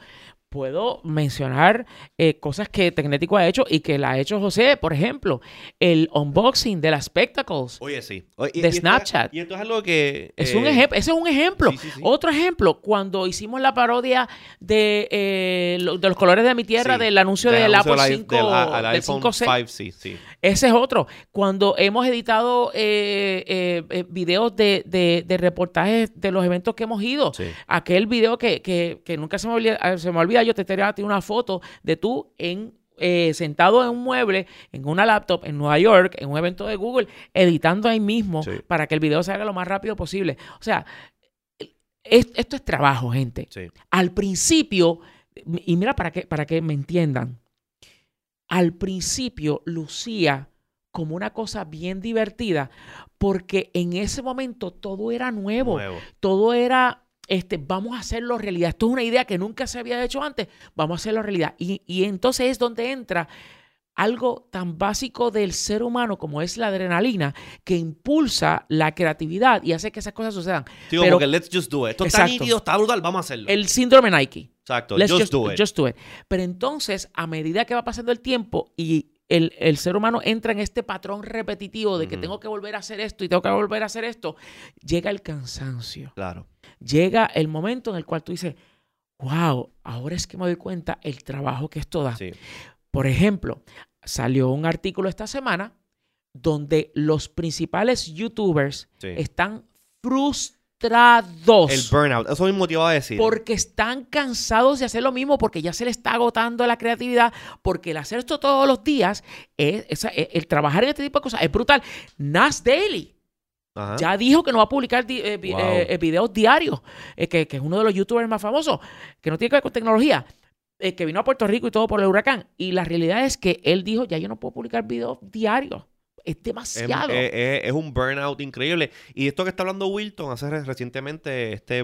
puedo mencionar eh, cosas que Tecnético ha hecho y que la ha hecho José. Por ejemplo, el unboxing de las Spectacles. Oye, sí. Oye, y- De y esto- Snapchat. y esto es algo que. Es eh, un ejemplo, ese es un ejemplo. sí, sí, sí. Otro ejemplo, cuando hicimos la parodia de, eh, lo- de los colores de mi tierra, del anuncio del anuncio Apple del i- 5, del, a- al del iPhone 5C. 5, sí, sí. Ese es otro. Cuando hemos editado eh, eh, eh, videos de, de- de reportajes de los eventos que hemos ido. sí. Aquel video que, que- que nunca se me olvida, eh, se me olvida, yo te tenía a ti una foto de tú en eh, sentado en un mueble, en una laptop, en Nueva York, en un evento de Google, editando ahí mismo Sí. para que el video se haga lo más rápido posible. O sea, es- esto es trabajo, gente. sí. Al principio, y mira para que, para que me entiendan, al principio lucía como una cosa bien divertida porque en ese momento todo era nuevo, Nuevo. todo era, este, vamos a hacerlo realidad. Esto es una idea que nunca se había hecho antes, vamos a hacerlo realidad. Y, y entonces es donde entra algo tan básico del ser humano como es la adrenalina que impulsa la creatividad y hace que esas cosas sucedan. Digo, Pero- porque let's just do it. Esto está nítido, está brutal, vamos a hacerlo. El síndrome Nike. Exacto, Let's just, just, do it. just do it. Pero entonces, a medida que va pasando el tiempo y el, el ser humano entra en este patrón repetitivo de que tengo que volver a hacer esto y tengo que volver a hacer esto, llega el cansancio. Claro. Llega el momento en el cual tú dices, wow, ahora es que me doy cuenta el trabajo que esto da. Sí. Por ejemplo, salió un artículo esta semana donde los principales youtubers sí. están frustrados. El burnout. Eso mismo te iba a decir. Porque están cansados de hacer lo mismo, porque ya se le está agotando la creatividad, porque el hacer esto todos los días, es, esa- el, el trabajar en este tipo de cosas es brutal. Nas Daily Ajá. ya dijo que no va a publicar di- eh, Wow. eh, eh, videos diarios, eh, que, que es uno de los youtubers más famosos, que no tiene que ver con tecnología, que vino a Puerto Rico y todo por el huracán. Y la realidad es que él dijo, ya yo no puedo publicar videos diarios. Es demasiado. es- es- es un burnout increíble. Y esto que está hablando Wilton, hace re- recientemente este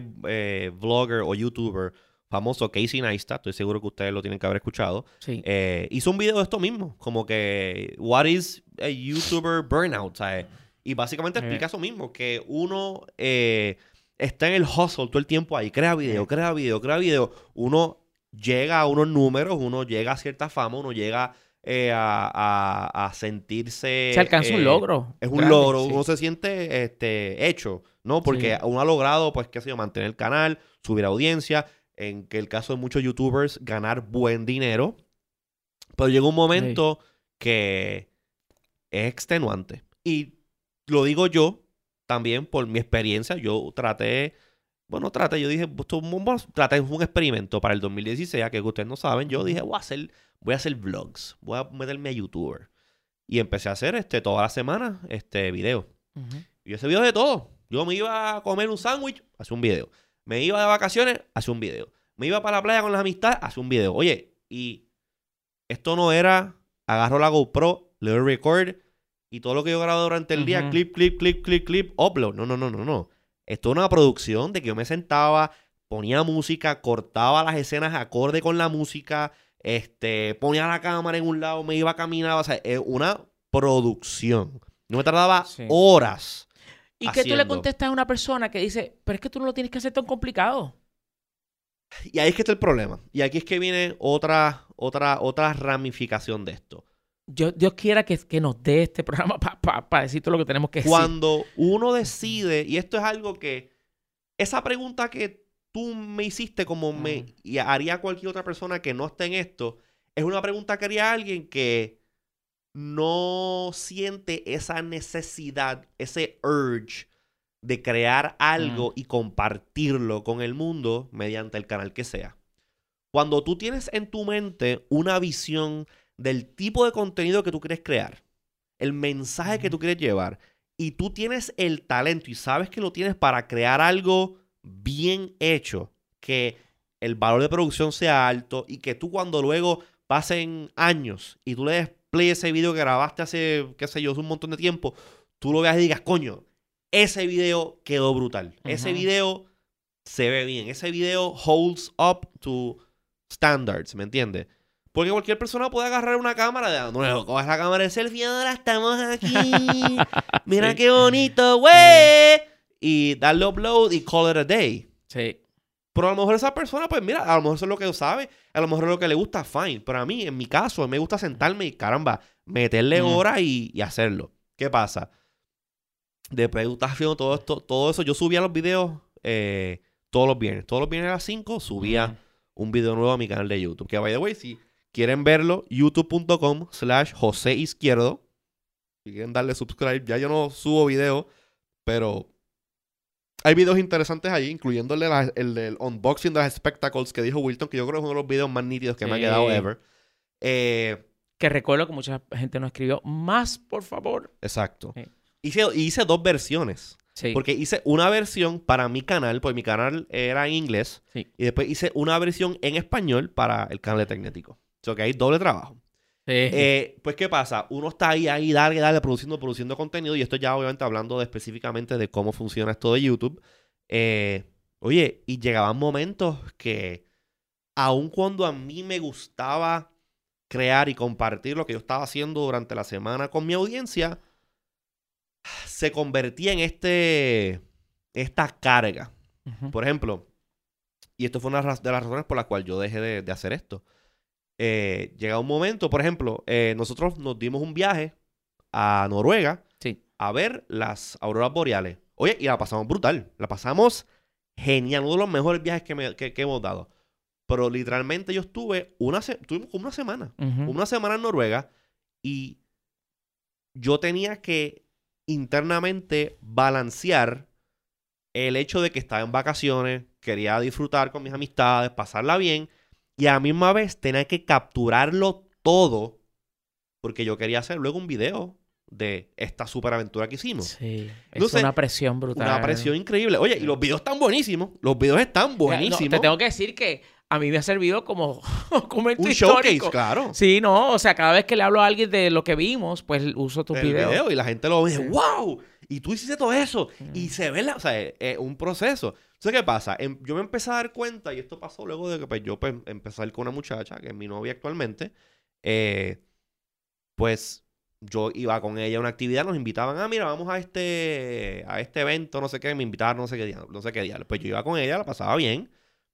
vlogger o youtuber famoso, Casey Neistat, estoy seguro que ustedes lo tienen que haber escuchado, sí. hizo un video de esto mismo, como que, what is a YouTuber burnout? ¿sabes? Y básicamente Eh. explica eso mismo, que uno eh, está en el hustle todo el tiempo ahí, crea video, Eh. crea video, crea video, uno llega a unos números, uno llega a cierta fama, uno llega eh, a, a- a sentirse... se alcanza un logro. es un grande, logro, sí. uno se siente este, hecho, ¿no? Porque Sí. uno ha logrado, pues, qué sé yo, mantener el canal, subir audiencia, en que el caso de muchos youtubers, ganar buen dinero. Pero llega un momento que es extenuante. Y lo digo yo también por mi experiencia. Yo traté, bueno, traté, yo dije, traté un experimento para el 2016, a que ustedes no saben. Yo dije, voy a hacer, voy a hacer vlogs, voy a meterme a youtuber. Y empecé a hacer este, toda la semana este video. Y hacía videos de todo. Yo me iba a comer un sándwich, hacía un video. Me iba de vacaciones, hacía un video. Me iba para la playa con las amistades, hacía un video. Oye, y esto no era agarro la GoPro, le doy record y todo lo que yo grabo durante el día, clip, clip, clip, clip, clip, upload. No, no, no, no, no. Esto es una producción de que yo me sentaba, ponía música, cortaba las escenas acorde con la música, este, ponía la cámara en un lado, me iba a caminar, o sea, es una producción. No me tardaba Sí. horas. ¿Y qué tú le contestas a una persona que dice, pero es que tú no lo tienes que hacer tan complicado? Y ahí es que está el problema. Y aquí es que viene otra, otra, otra ramificación de esto. Yo, Dios quiera que, que nos dé este programa para decir todo lo que tenemos que decir. Cuando uno decide, y esto es algo que, esa pregunta que tú me hiciste como me y haría cualquier otra persona que no esté en esto, es una pregunta que haría alguien que no siente esa necesidad, ese urge de crear algo y compartirlo con el mundo mediante el canal que sea. Cuando tú tienes en tu mente una visión del tipo de contenido que tú quieres crear, el mensaje que tú quieres llevar, y tú tienes el talento y sabes que lo tienes para crear algo bien hecho, que el valor de producción sea alto y que tú cuando luego pasen años y tú le des play a ese video que grabaste hace, qué sé yo, hace un montón de tiempo, tú lo veas y digas, coño, ese video quedó brutal. Ese video se ve bien. Ese video holds up to standards, ¿me entiendes? Porque cualquier persona puede agarrar una cámara de nuevo, coges la cámara de selfie, ahora estamos aquí. Mira Sí. qué bonito, güey. Y darle upload y call it a day. Sí. Pero a lo mejor esa persona, pues mira, a lo mejor eso es lo que sabe, a lo mejor es lo que le gusta, fine. Pero a mí, en mi caso, me gusta sentarme y caramba, meterle Ujú. horas y, y hacerlo. ¿Qué pasa? Después de haciendo todo esto, todo eso, yo subía los videos eh, todos los viernes. Todos los viernes a las 5 subía Ujú. un video nuevo a mi canal de YouTube. Que by the way, si quieren verlo, youtube.com slash José Izquierdo. Si quieren darle subscribe, ya yo no subo video, pero hay videos interesantes ahí, incluyendo el, de la- el del unboxing de las spectacles que dijo Wilton, que yo creo que es uno de los videos más nítidos que me ha quedado ever. Eh, Que recuerdo que mucha gente nos escribió, más, por favor. exacto. Sí. Hice, hice dos versiones. Sí. Porque hice una versión para mi canal, pues mi canal era en inglés. Sí. Y después hice una versión en español para el canal de Tecnético. Sea que hay doble trabajo. Sí. Eh, pues, ¿qué pasa? Uno está ahí, ahí, dale, dale, produciendo, produciendo contenido. Y esto ya, obviamente, hablando de, específicamente de cómo funciona esto de YouTube. Eh, oye, y llegaban momentos que, aun cuando a mí me gustaba crear y compartir lo que yo estaba haciendo durante la semana con mi audiencia, se convertía en este, esta carga. Por ejemplo, y esto fue una de las razones por las cuales yo dejé de, de hacer esto. Eh, llega un momento, por ejemplo, eh, nosotros nos dimos un viaje a Noruega Sí. a ver las auroras boreales. Oye, y la pasamos brutal. La pasamos genial. Uno de los mejores viajes que, me- que- que hemos dado. Pero literalmente yo estuve una, tuvimos como una semana. Una semana en Noruega y yo tenía que internamente balancear el hecho de que estaba en vacaciones, quería disfrutar con mis amistades, pasarla bien y a la misma vez tenía que capturarlo todo porque yo quería hacer luego un video de esta superaventura que hicimos. Sí. Es una presión brutal. Una presión increíble. Oye, y los videos están buenísimos. Los videos están Mira, no, buenísimos. te tengo que decir que a mí me ha servido como documento un showcase, histórico. claro. Sí, no, o sea, cada vez que le hablo a alguien de lo que vimos, pues uso tus el videos. video y la gente lo ve, Sí. wow, y tú hiciste todo eso y Mm. se ve, la, o sea, es, es un proceso. Entonces, ¿qué pasa? Em- yo me empecé a dar cuenta, y esto pasó luego de que pues, yo pues, empecé a ir con una muchacha, que es mi novia actualmente, eh, pues yo iba con ella a una actividad, nos invitaban, ah, mira, vamos a este, a este evento, no sé qué, me invitaron, no sé qué día, no sé qué día. Pues yo iba con ella, la pasaba bien,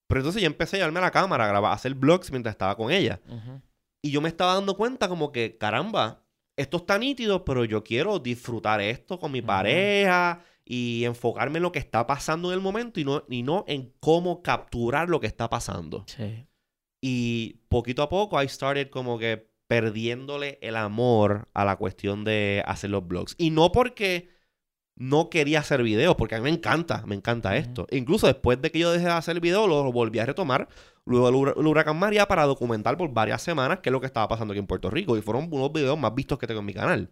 pero entonces yo empecé a llevarme a la cámara, a grabar, a hacer vlogs mientras estaba con ella. Y yo me estaba dando cuenta como que, caramba, esto está nítido, pero yo quiero disfrutar esto con mi pareja y enfocarme en lo que está pasando en el momento y no, y no en cómo capturar lo que está pasando. Sí. Y poquito a poco I started como que perdiéndole el amor a la cuestión de hacer los blogs. Y no porque no quería hacer videos, porque a mí me encanta, me encanta esto. Incluso después de que yo dejé de hacer videos, lo, volví a retomar. Luego el, hura- el huracán María para documentar por varias semanas qué es lo que estaba pasando aquí en Puerto Rico. Y fueron unos videos más vistos que tengo en mi canal.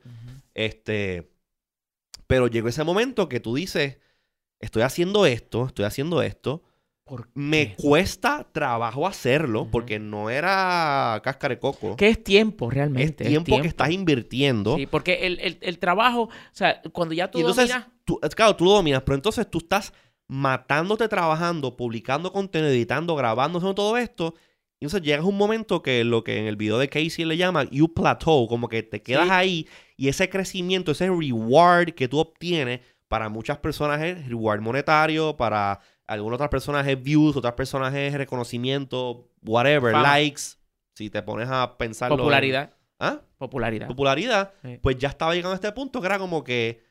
Este, pero llegó ese momento que tú dices, estoy haciendo esto, estoy haciendo esto. ¿Por Me cuesta trabajo hacerlo porque no era cáscara de coco. ¿Qué es tiempo Es realmente? tiempo, que estás invirtiendo. Sí, porque el, el- el trabajo, o sea, cuando ya tú y entonces, dominas... tú, es claro, tú lo dominas, pero entonces tú estás matándote trabajando, publicando contenido, editando, grabando, haciendo todo esto. Y entonces llegas a un momento que lo que en el video de Casey le llama you plateau, como que te quedas Sí. ahí y ese crecimiento, ese reward que tú obtienes, para muchas personas es reward monetario, para algunas otras personas es views, otras personas es reconocimiento, whatever, Fama. likes. Si te pones a pensar Popularidad. ¿Ah? Popularidad. popularidad, Sí. pues ya estaba llegando a este punto que era como que.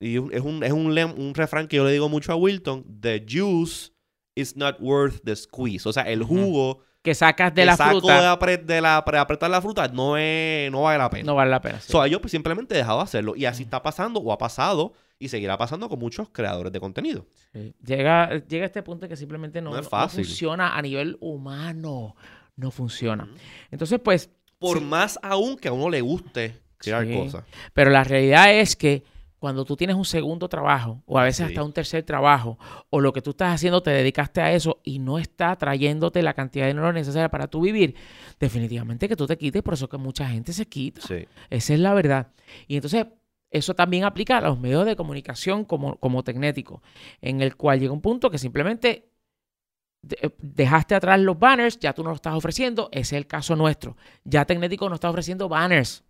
Y es un, es un, un, lem- un refrán que yo le digo mucho a Wilton: The juice is not worth the squeeze. O sea, el jugo que sacas de que la saco fruta de, apre- de la, de apretar la fruta no, es, no vale la pena. no vale la pena. sí. So, ellos pues, simplemente dejado de hacerlo. Y así está pasando, o ha pasado, y seguirá pasando con muchos creadores de contenido. Sí. Llega, llega este punto que simplemente no, No es no fácil. funciona a nivel humano. No funciona. Entonces, pues, Por Sí. más aún que a uno le guste crear Sí. cosas. pero la realidad es que cuando tú tienes un segundo trabajo, o a veces Sí. hasta un tercer trabajo, o lo que tú estás haciendo te dedicaste a eso y no está trayéndote la cantidad de dinero necesaria para tu vivir, definitivamente que tú te quites, por eso que mucha gente se quita. Sí. Esa es la verdad. Y entonces, eso también aplica a los medios de comunicación como, como Tecnético, en el cual llega un punto que simplemente eh, dejaste atrás los banners, ya tú no lo estás ofreciendo, ese es el caso nuestro. Ya Tecnético no está ofreciendo banners.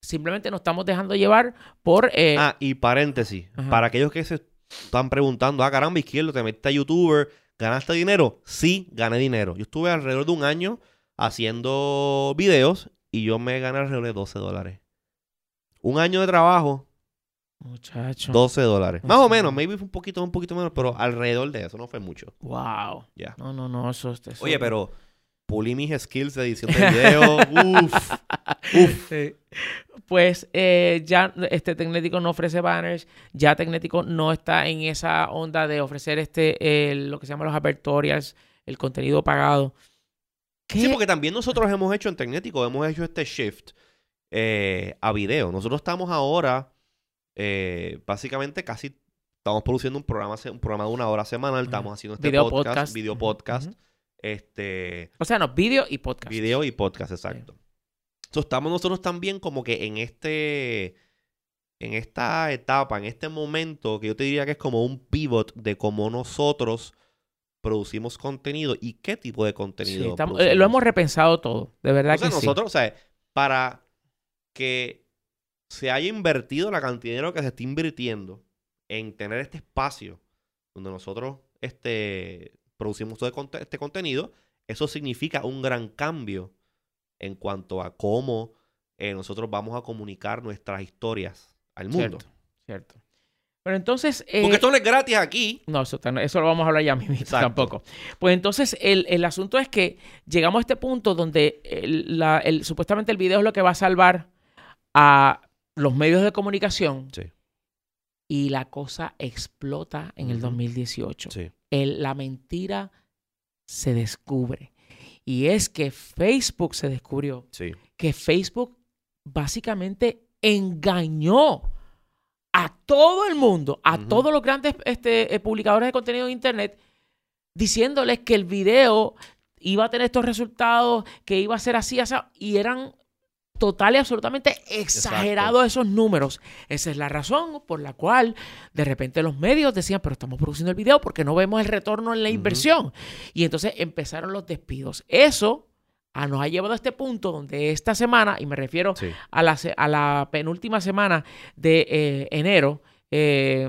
Simplemente nos estamos dejando llevar por... eh, Ah, y paréntesis. Ajá. Para aquellos que se están preguntando, ah, caramba, izquierdo, te metiste a youtuber, ¿ganaste dinero? Sí, gané dinero. Yo estuve alrededor de un año haciendo videos y yo me gané alrededor de 12 dólares. Un año de trabajo, muchacho. 12 dólares. Más o menos, maybe fue un poquito, un poquito menos, pero alrededor de eso, no fue mucho. Wow. Ya. No, no, no, eso, eso- Oye, pero pulí mis skills de edición de video. Uf. Uf. Sí. Pues eh, ya este Tecnético no ofrece banners, ya Tecnético no está en esa onda de ofrecer este eh, lo que se llama los advertorials, el contenido pagado. ¿Qué? Sí, porque también nosotros hemos hecho en Tecnético, hemos hecho este shift eh, a video. Nosotros estamos ahora, eh, básicamente casi estamos produciendo un programa, un programa de una hora semanal, estamos haciendo este Video podcast, podcast. video podcast, este, O sea, no, video y podcast. video y podcast, exacto. Entonces estamos nosotros también como que en este, en esta etapa, en este momento, que yo te diría que es como un pivot de cómo nosotros producimos contenido y qué tipo de Sí, contenido. estamos- eh, lo hemos repensado todo, de verdad que sí. nosotros, o sea, para que se haya invertido la cantidad de dinero que se está invirtiendo en tener este espacio donde nosotros este, producimos todo este contenido, eso significa un gran cambio en cuanto a cómo eh, nosotros vamos a comunicar nuestras historias al mundo. Cierto, cierto. Pero entonces... eh, Porque esto no es gratis aquí. No, eso, eso lo vamos a hablar ya mismo tampoco. Pues entonces el, el asunto es que llegamos a este punto donde el- la- el- supuestamente el video es lo que va a salvar a los medios de comunicación Sí. y la cosa explota en el Ujú. 2018. Sí. El- la mentira se descubre. Y es que Facebook se descubrió Sí. que Facebook básicamente engañó a todo el mundo, a todos los grandes este, eh, publicadores de contenido de Internet, diciéndoles que el video iba a tener estos resultados, que iba a ser así, así, y eran total y absolutamente exagerados esos números. Esa es la razón por la cual de repente los medios decían, pero estamos produciendo el video porque no vemos el retorno en la inversión. Y entonces empezaron los despidos. Eso ah, nos ha llevado a este punto donde esta semana, y me refiero Sí. a la, a penúltima semana de eh, enero, eh,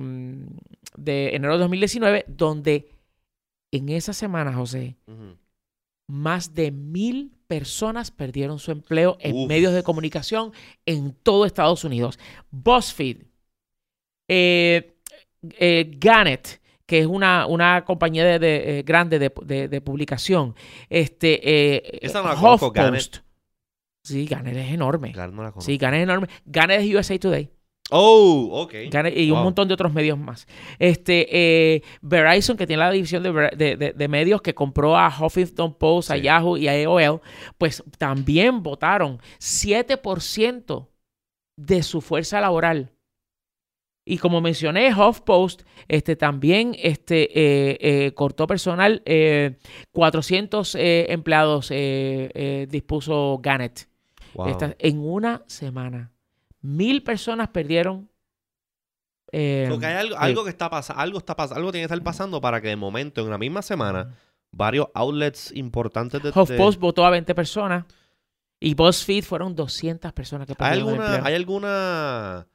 de enero de 2019, donde en esa semana, José, más de mil personas perdieron su empleo en Uf. medios de comunicación en todo Estados Unidos. BuzzFeed, eh, eh, Gannett, que es una, una compañía de, de, eh, grande de, de- publicación, este, eh, Esa no la conozco, HuffPost. Sí, Gannett es enorme. Claro, no la conozco. Sí, Gannett es enorme. Gannett es USA Today. Oh, ok. Y un Wow. montón de otros medios más. Este, eh, Verizon, que tiene la división de, ver- de- de- de medios que compró a Huffington Post, a Sí. Yahoo y a AOL, pues también votaron 7% de su fuerza laboral. Y como mencioné, HuffPost este, también este, eh, eh, cortó personal, eh, 400 eh, empleados dispuso Gannett. Wow. Esta- en una semana. Mil personas perdieron. eh, hay algo, que está pasando, algo está pasando, algo tiene que estar pasando para que de momento, en la misma semana, varios outlets importantes de... de- HuffPost votó a 20 personas y BuzzFeed fueron 200 personas que ¿Hay perdieron el alguna, hay alguna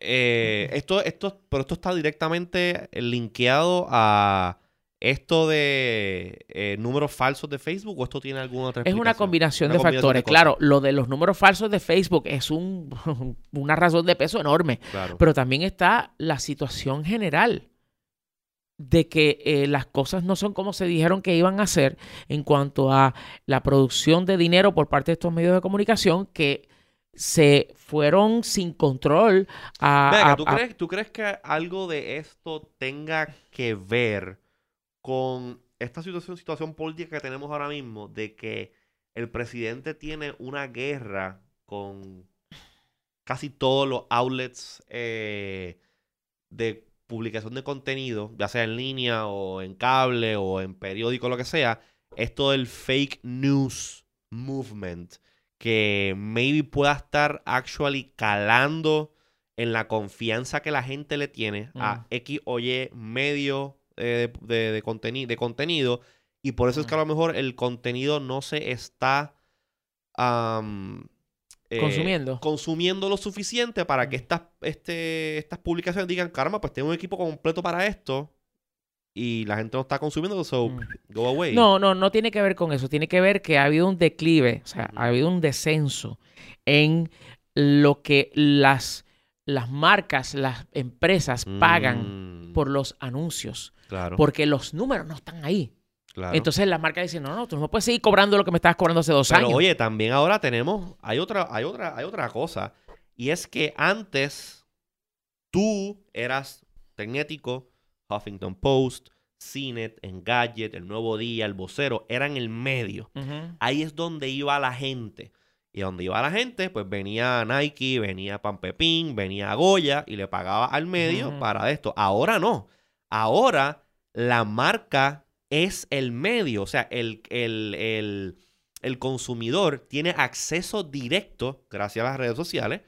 eh, esto, esto, pero esto está directamente linkeado a esto de eh, números falsos de Facebook o esto tiene alguna otra Es una combinación Una de combinación factores. de claro, lo de los números falsos de Facebook es un, una razón de peso enorme. Claro. Pero también está la situación general de que eh, las cosas no son como se dijeron que iban a ser en cuanto a la producción de dinero por parte de estos medios de comunicación que se fueron sin control a... Ven acá, a- ¿tú, a- crees, ¿Tú crees que algo de esto tenga que ver con esta situación, situación política que tenemos ahora mismo de que el presidente tiene una guerra con casi todos los outlets eh, de publicación de contenido, ya sea en línea o en cable o en periódico, lo que sea, esto del fake news movement que maybe pueda estar actually calando en la confianza que la gente le tiene a Mm. X o Y medio eh, de, de, de conteni- de contenido y por eso es que a lo mejor el contenido no se está eh, Consumiendo. consumiendo lo suficiente para que estas, este, estas publicaciones digan, caramba, pues tengo un equipo completo para esto y la gente no está consumiendo, so Mm. go away. No, no, no tiene que ver con eso. Tiene que ver que ha habido un declive, o sea, ha habido un descenso en lo que las, las marcas, las empresas pagan Mm, por los anuncios, claro, porque los números no están ahí. claro. Entonces las marcas dicen, no, no, tú no puedes seguir cobrando lo que me estabas cobrando hace dos Pero años. oye, también ahora tenemos, hay otra, hay otra, hay otra cosa. Y es que antes tú eras Tecnético, Huffington Post, CNET, Engadget, El Nuevo Día, El Vocero, eran el medio. Ahí es donde iba la gente. Y donde iba la gente, pues venía Nike, venía Pampepín, venía Goya y le pagaba al medio para esto. Ahora no. Ahora la marca es el medio. O sea, el, el, el, el consumidor tiene acceso directo, gracias a las redes sociales,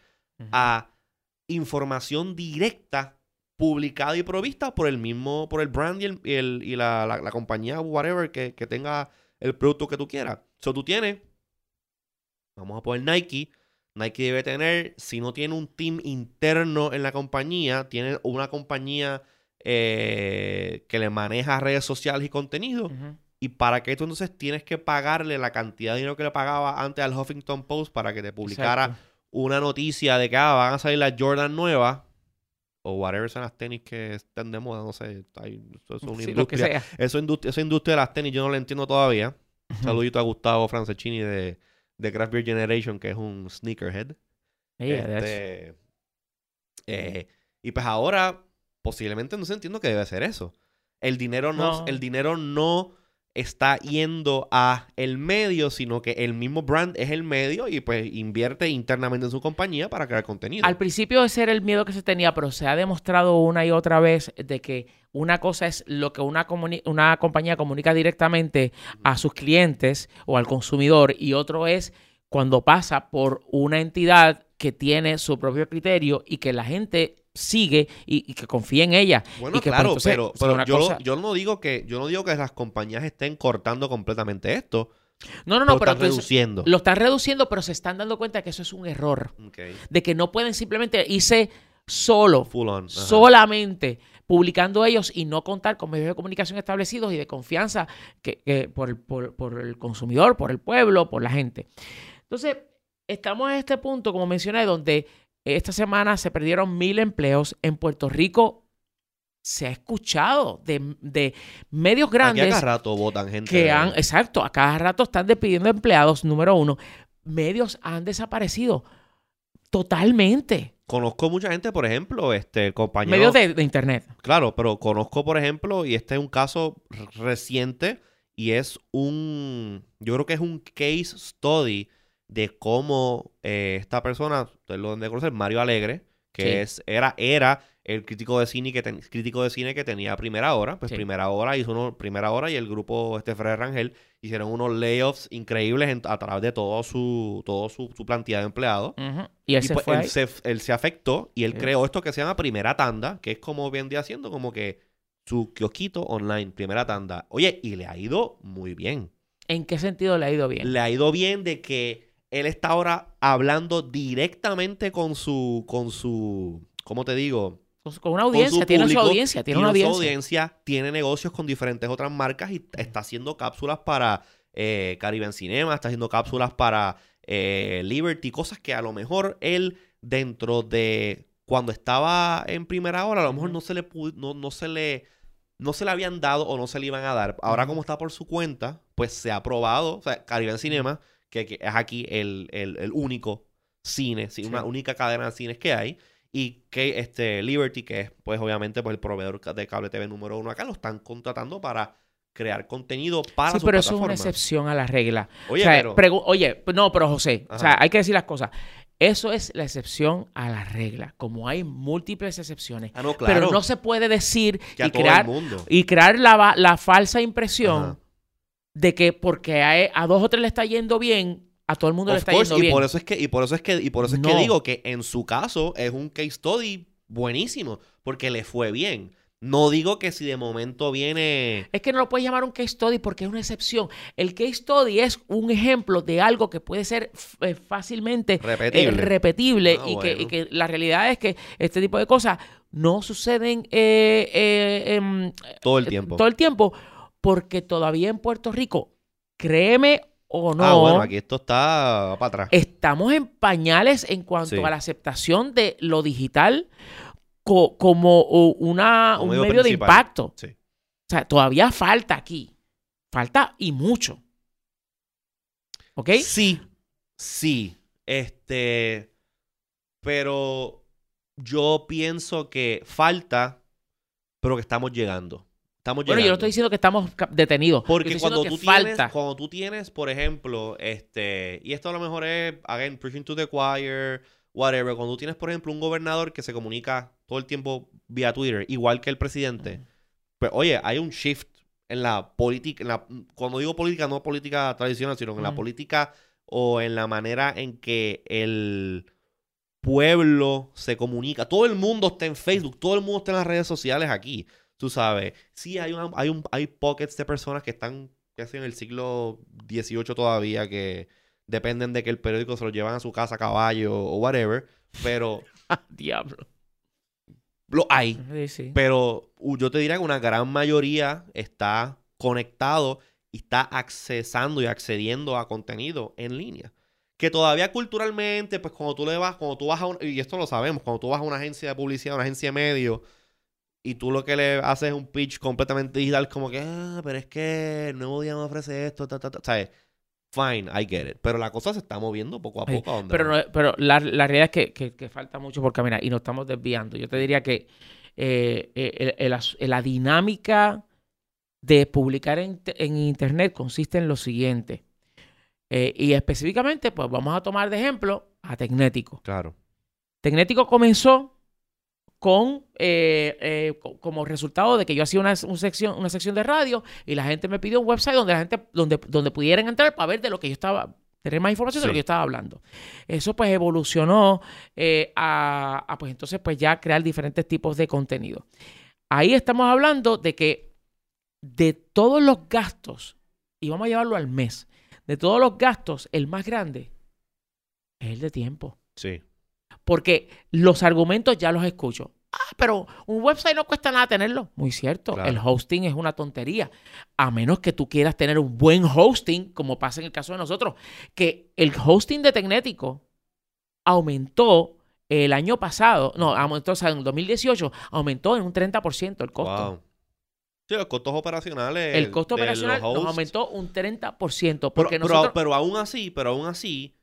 a información directa publicada y provista por el mismo, por el brand y, el- y el- y la, la- la compañía, whatever, que, que tenga el producto que tú quieras. So tú tienes, vamos a poner Nike. Nike debe tener, si no tiene un team interno en la compañía, tiene una compañía eh, que le maneja redes sociales y contenido. Y para que tú entonces tienes que pagarle la cantidad de dinero que le pagaba antes al Huffington Post para que te publicara Exacto. una noticia de que ah, van a salir las Jordan nuevas o whatever son las tenis que estén de moda, no sé, hay- eso es una Sí, industria. Eso esa industria de las tenis yo no la entiendo todavía. Saludito a Gustavo Franceschini de, de Craft Beer Generation, que es un sneakerhead. Yeah, Este, eh, y pues ahora posiblemente no se entiendo que debe ser eso. El dinero no, No. el dinero no está yendo a el medio, sino que el mismo brand es el medio y pues invierte internamente en su compañía para crear contenido. Al principio ese era el miedo que se tenía, pero se ha demostrado una y otra vez de que una cosa es lo que una, una compañía comunica directamente a sus clientes o al consumidor y otro es cuando pasa por una entidad que tiene su propio criterio y que la gente sigue y, y que confía en ella. Bueno, y que, pues, claro, entonces, pero, sea, pero yo, cosa- yo no digo que yo no digo que las compañías estén cortando completamente esto, No, no, no, lo pero están tú dices- reduciendo. lo están reduciendo, pero se están dando cuenta que eso es un error. De que no pueden simplemente irse solo, Full on. solamente publicando ellos y no contar con medios de comunicación establecidos y de confianza que, que por, el, por- por el consumidor, por el pueblo, por la gente. Entonces, estamos en este punto, como mencioné, donde esta semana se perdieron mil empleos. En Puerto Rico se ha escuchado de, de medios Aquí a grandes cada rato votan gente. que han, exacto, a cada rato están despidiendo empleados, número uno. Medios han desaparecido totalmente. Conozco mucha gente, por ejemplo, este compañero. Medios de, de internet. Claro, pero conozco, por ejemplo, y este es un caso reciente y es un, yo creo que es un case study de cómo eh, esta persona, ustedes lo de conocer, Mario Alegre, que Sí. es, era, era el crítico de cine que ten- crítico de cine que tenía Primera Hora, pues Sí. Primera Hora hizo uno, Primera Hora y el grupo este Fred Rangel hicieron unos layoffs increíbles en- a través de todo su, todo su, su plantilla de empleados. Y él Y se pues fue él, se, él se afectó y él Sí. creó esto que se llama primera tanda, que es como vendía haciendo, como que su kiosquito online, primera tanda. Oye, y le ha ido muy bien. ¿En qué sentido le ha ido bien? Le ha ido bien de que él está ahora hablando directamente con su, con su, ¿cómo te digo? Con, una audiencia, tiene su público, audiencia, tiene una su audiencia. audiencia, tiene negocios con diferentes otras marcas y está haciendo cápsulas para eh, Caribbean Cinema, está haciendo cápsulas para eh, Liberty, cosas que a lo mejor él dentro de cuando estaba en primera hora, a lo mejor no se le pudo- no, no se le no se le habían dado o no se le iban a dar. Ahora como está por su cuenta, pues se ha probado, o sea, Caribbean Cinema, que, que es aquí el, el- el único cine, sí, una única cadena de cines que hay. Y que este Liberty, que es pues obviamente pues, el proveedor de cable TV número uno acá, lo están contratando para crear contenido para Sí, su pero eso es una excepción a la regla. Oye, o sea, pero... oye, no, pero José, o sea, hay que decir las cosas. Eso es la excepción a la regla, como hay múltiples excepciones. Ah, no, claro. Pero no se puede decir que y crear, y crear la, la falsa impresión Ajá. De que porque a, a dos o tres le está yendo bien, a todo el mundo le está course, yendo y bien. por eso es que y por eso es que y por eso es que digo que en su caso es un case study buenísimo porque le fue bien. No digo que si de momento viene Es que no lo puedes llamar un case study porque es una excepción. El case study es un ejemplo de algo que puede ser eh, fácilmente eh, repetible. Ah, y, que, y que la realidad es que este tipo de cosas no suceden eh, eh, em, todo el tiempo. todo el tiempo porque todavía en Puerto Rico, créeme o no, Ah, bueno, aquí esto está para atrás. estamos en pañales en cuanto Sí. a la aceptación de lo digital co- como una, Como un medio medio de impacto. Sí. O sea, todavía falta aquí. Falta y mucho. ¿Ok? Sí, sí. Este, pero yo pienso que falta, pero que estamos llegando. Estamos Bueno, llegando. yo no estoy diciendo que estamos detenidos. Porque cuando tú, tienes, cuando tú tienes, por ejemplo, este, y esto a lo mejor es, again, preaching to the choir, whatever, cuando tú tienes, por ejemplo, un gobernador que se comunica todo el tiempo vía Twitter, igual que el presidente, pues oye, hay un shift en la política, en la, cuando digo política, no política tradicional, sino en la política o en la manera en que el pueblo se comunica. Todo el mundo está en Facebook, todo el mundo está en las redes sociales aquí. Tú sabes, sí hay, una- hay, un, hay pockets de personas que están casi en el siglo XVIII todavía que dependen de que el periódico se lo llevan a su casa a caballo o whatever, pero Diablo. lo hay. Sí, sí. Pero yo te diría que una gran mayoría está conectado y está accesando y accediendo a contenido en línea. Que todavía culturalmente, pues cuando tú le vas, cuando tú vas a un, y esto lo sabemos, cuando tú vas a una agencia de publicidad, una agencia de medios, y tú lo que le haces es un pitch completamente digital, como que, ah, pero es que el nuevo día me ofrece esto, ta, ta, ta. ¿Sabes? Fine, I get it. Pero la cosa se está moviendo poco a Sí, poco. a donde Pero, no- pero la, la realidad es que, que- que falta mucho por caminar y nos estamos desviando. Yo te diría que eh, eh, el- el as- la dinámica de publicar en, en Internet consiste en lo siguiente. Eh, y específicamente, pues vamos a tomar de ejemplo a Tecnético. Claro. Tecnético comenzó con eh, eh, co- como resultado de que yo hacía una, un sección, una sección de radio y la gente me pidió un website donde la gente donde, donde pudieran entrar para ver de lo que yo estaba tener más información de lo que yo estaba hablando. Eso pues evolucionó eh, a, a, pues entonces pues ya crear diferentes tipos de contenido. Ahí estamos hablando de que de todos los gastos, y vamos a llevarlo al mes, de todos los gastos, el más grande es el de tiempo. Sí. Porque los argumentos ya los escucho. Ah, pero un website no cuesta nada tenerlo. Muy cierto. Claro. El hosting es una tontería. A menos que tú quieras tener un buen hosting, como pasa en el caso de nosotros. Que el hosting de Tecnético aumentó el año pasado. No, aumentó, o sea, en el 2018 aumentó en un 30% el costo. Wow. Sí, los costos operacionales. El costo operacional nos aumentó un 30%. Pero, Porque pero- nosotros... pero aún así, pero aún así,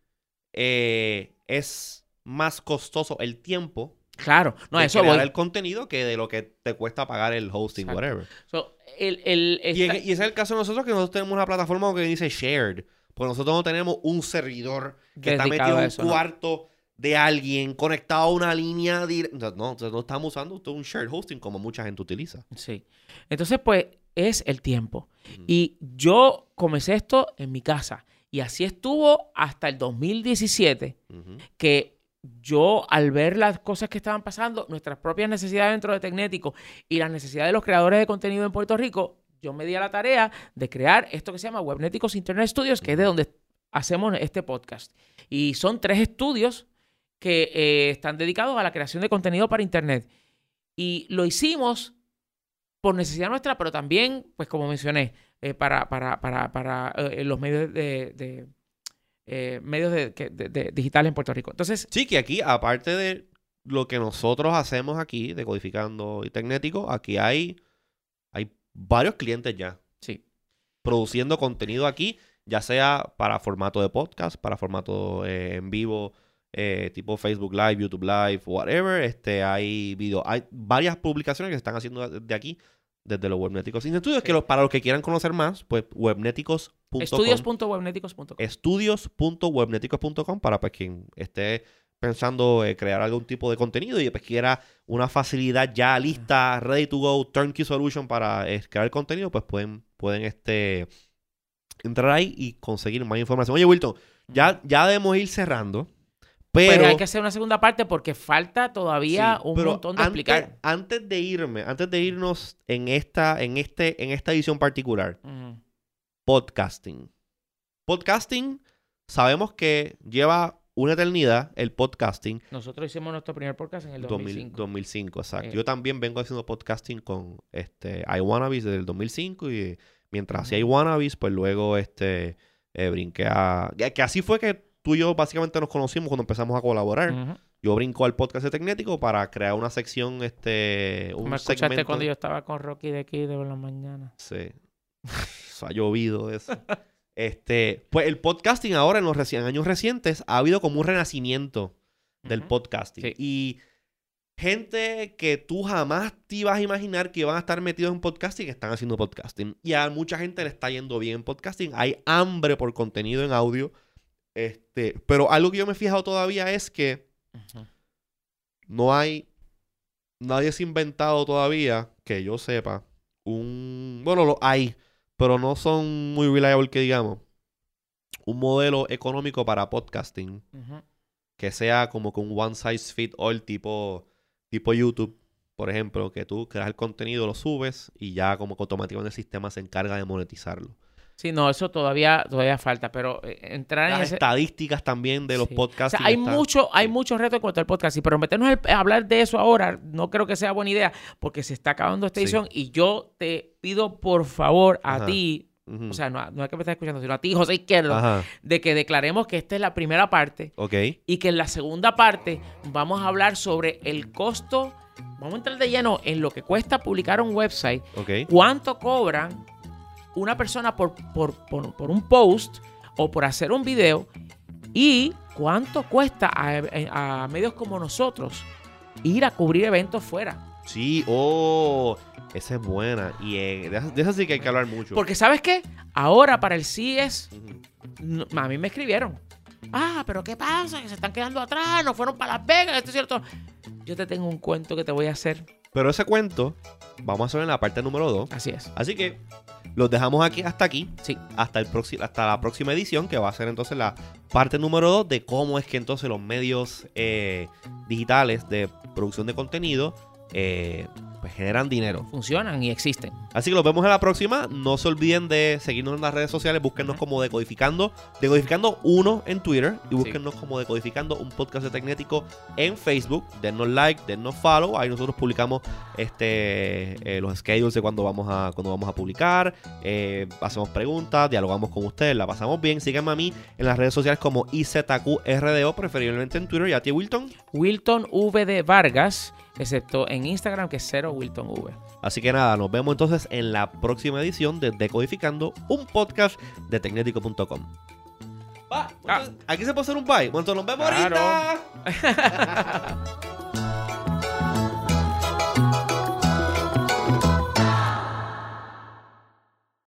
eh, es más costoso el tiempo claro, no, de eso voy. el contenido que de lo que te cuesta pagar el hosting, Exacto. whatever. So, el, el- Y, en- y ese es el caso de nosotros, que nosotros tenemos una plataforma que dice shared. Porque nosotros no tenemos un servidor que está metido en eso, un ¿no? cuarto de alguien conectado a una línea directa. No, no estamos usando un shared hosting como mucha gente utiliza. Sí. Entonces, pues, es el tiempo. Y yo comencé esto en mi casa. Y así estuvo hasta el 2017, Ujú. que yo al ver las cosas que estaban pasando, nuestras propias necesidades dentro de Tecnético y las necesidades de los creadores de contenido en Puerto Rico, yo me di a la tarea de crear esto que se llama Webnéticos Internet Studios, que es de donde hacemos este podcast. Y son tres estudios que eh, están dedicados a la creación de contenido para Internet. Y lo hicimos por necesidad nuestra, pero también, pues como mencioné, eh, para, para, para, para eh, los medios de, de eh, medios de, de- de- digitales en Puerto Rico. Entonces, Sí, que aquí, aparte de lo que nosotros hacemos aquí, de Codificando y Tecnético, aquí hay, hay varios clientes ya sí. produciendo contenido aquí, ya sea para formato de podcast, para formato eh, en vivo, eh, tipo Facebook Live, YouTube Live, whatever. Este, hay video, hay varias publicaciones que se están haciendo de aquí, desde los Webnéticos Sin Estudios, que los- para los que quieran conocer más, pues webnéticos.com. Estudios.webnéticos.com. estudios.webneticos.com para pues quien esté pensando eh, crear algún tipo de contenido y pues quiera una facilidad ya lista, ready to go, turnkey solution para eh, crear contenido, pues pueden, pueden este, entrar ahí y conseguir más información. Oye, Wilton, ya, ya debemos ir cerrando, pero... Pero, hay que hacer una segunda parte porque falta todavía Sí, un pero montón de antes, explicar. Antes de irme, antes de irnos en esta, en este, en esta edición particular. Podcasting. Podcasting, sabemos que lleva una eternidad el podcasting. Nosotros hicimos nuestro primer podcast en el 2000 2005. 2005, exacto. Eh. Yo también vengo haciendo podcasting con este iWannabes desde el 2005 y mientras hacía Ujú. iWannabes, pues luego este eh, brinqué a... Que, así fue que tú y yo básicamente nos conocimos cuando empezamos a colaborar. Yo brinco al podcast de Tecnético para crear una sección, este... Un Me escuchaste segmento- cuando yo estaba con Rocky de aquí de la mañana. Sí. Eso ha llovido de eso. Este, pues el podcasting ahora en los años recientes ha habido como un renacimiento del podcasting. Sí. Y gente que tú jamás te ibas a imaginar que iban a estar metidos en podcasting están haciendo podcasting. Y a mucha gente le está yendo bien en podcasting. Hay hambre por contenido en audio. Este, pero algo que yo me he fijado todavía es que no hay. Nadie se ha inventado todavía, que yo sepa, un. Bueno, lo hay, pero no son muy reliable que digamos. Un modelo económico para podcasting que sea como que un one size fit all tipo, tipo YouTube, por ejemplo, que tú creas el contenido, lo subes y ya como que automáticamente el sistema se encarga de monetizarlo. Sí, no, eso todavía, todavía falta, pero eh, entrar en Las ese... estadísticas también de los Sí. O podcasts. sea, hay mucho, hay muchos retos en cuanto al podcast, pero meternos a hablar de eso ahora no creo que sea buena idea, porque se está acabando esta Sí. edición y yo te pido por favor a Ajá. ti, o sea, no, no es que me estás escuchando, sino a ti, José Izquierdo, Ajá, de que declaremos que esta es la primera parte ok. y que en la segunda parte vamos a hablar sobre el costo, vamos a entrar de lleno en lo que cuesta publicar un website, Ok. cuánto cobran una persona por, por, por- por un post o por hacer un video y cuánto cuesta a, a medios como nosotros ir a cubrir eventos fuera. Sí, oh, esa es buena. Y eh, de, esa, de esa sí que hay que hablar mucho. Porque ¿sabes qué? Ahora para el CES, no- a mí me escribieron. Ah, pero ¿qué pasa? Que se están quedando atrás, no fueron para Las Vegas, esto es cierto. Yo te tengo un cuento que te voy a hacer. Pero ese cuento vamos a hacer en la parte número 2. Así es. Así que los dejamos aquí hasta aquí. Sí. hasta, el próximo hasta la próxima edición, que va a ser entonces la parte número 2 de cómo es que entonces los medios eh, digitales de producción de contenido eh, pues generan dinero. Funcionan y existen. Así que los vemos en la próxima. No se olviden de seguirnos en las redes sociales. Búsquennos como Decodificando. Decodificando 1 en Twitter. Y búsquennos como Decodificando un podcast de Tecnético en Facebook. Dennos like, dennos follow. Ahí nosotros publicamos este eh, los schedules de cuando vamos a, cuando vamos a publicar. Eh, hacemos preguntas, dialogamos con ustedes, la pasamos bien. Síganme a mí en las redes sociales como IZQRDO, preferiblemente en Twitter. Y a ti, Wilton. Wilton V de Vargas, excepto en Instagram que es cero Wilton V. Así que nada, nos vemos entonces en la próxima edición de Decodificando, un podcast de tecnético.com. Ah. aquí se puede hacer un bye. Bueno, entonces nos vemos Claro. ahorita.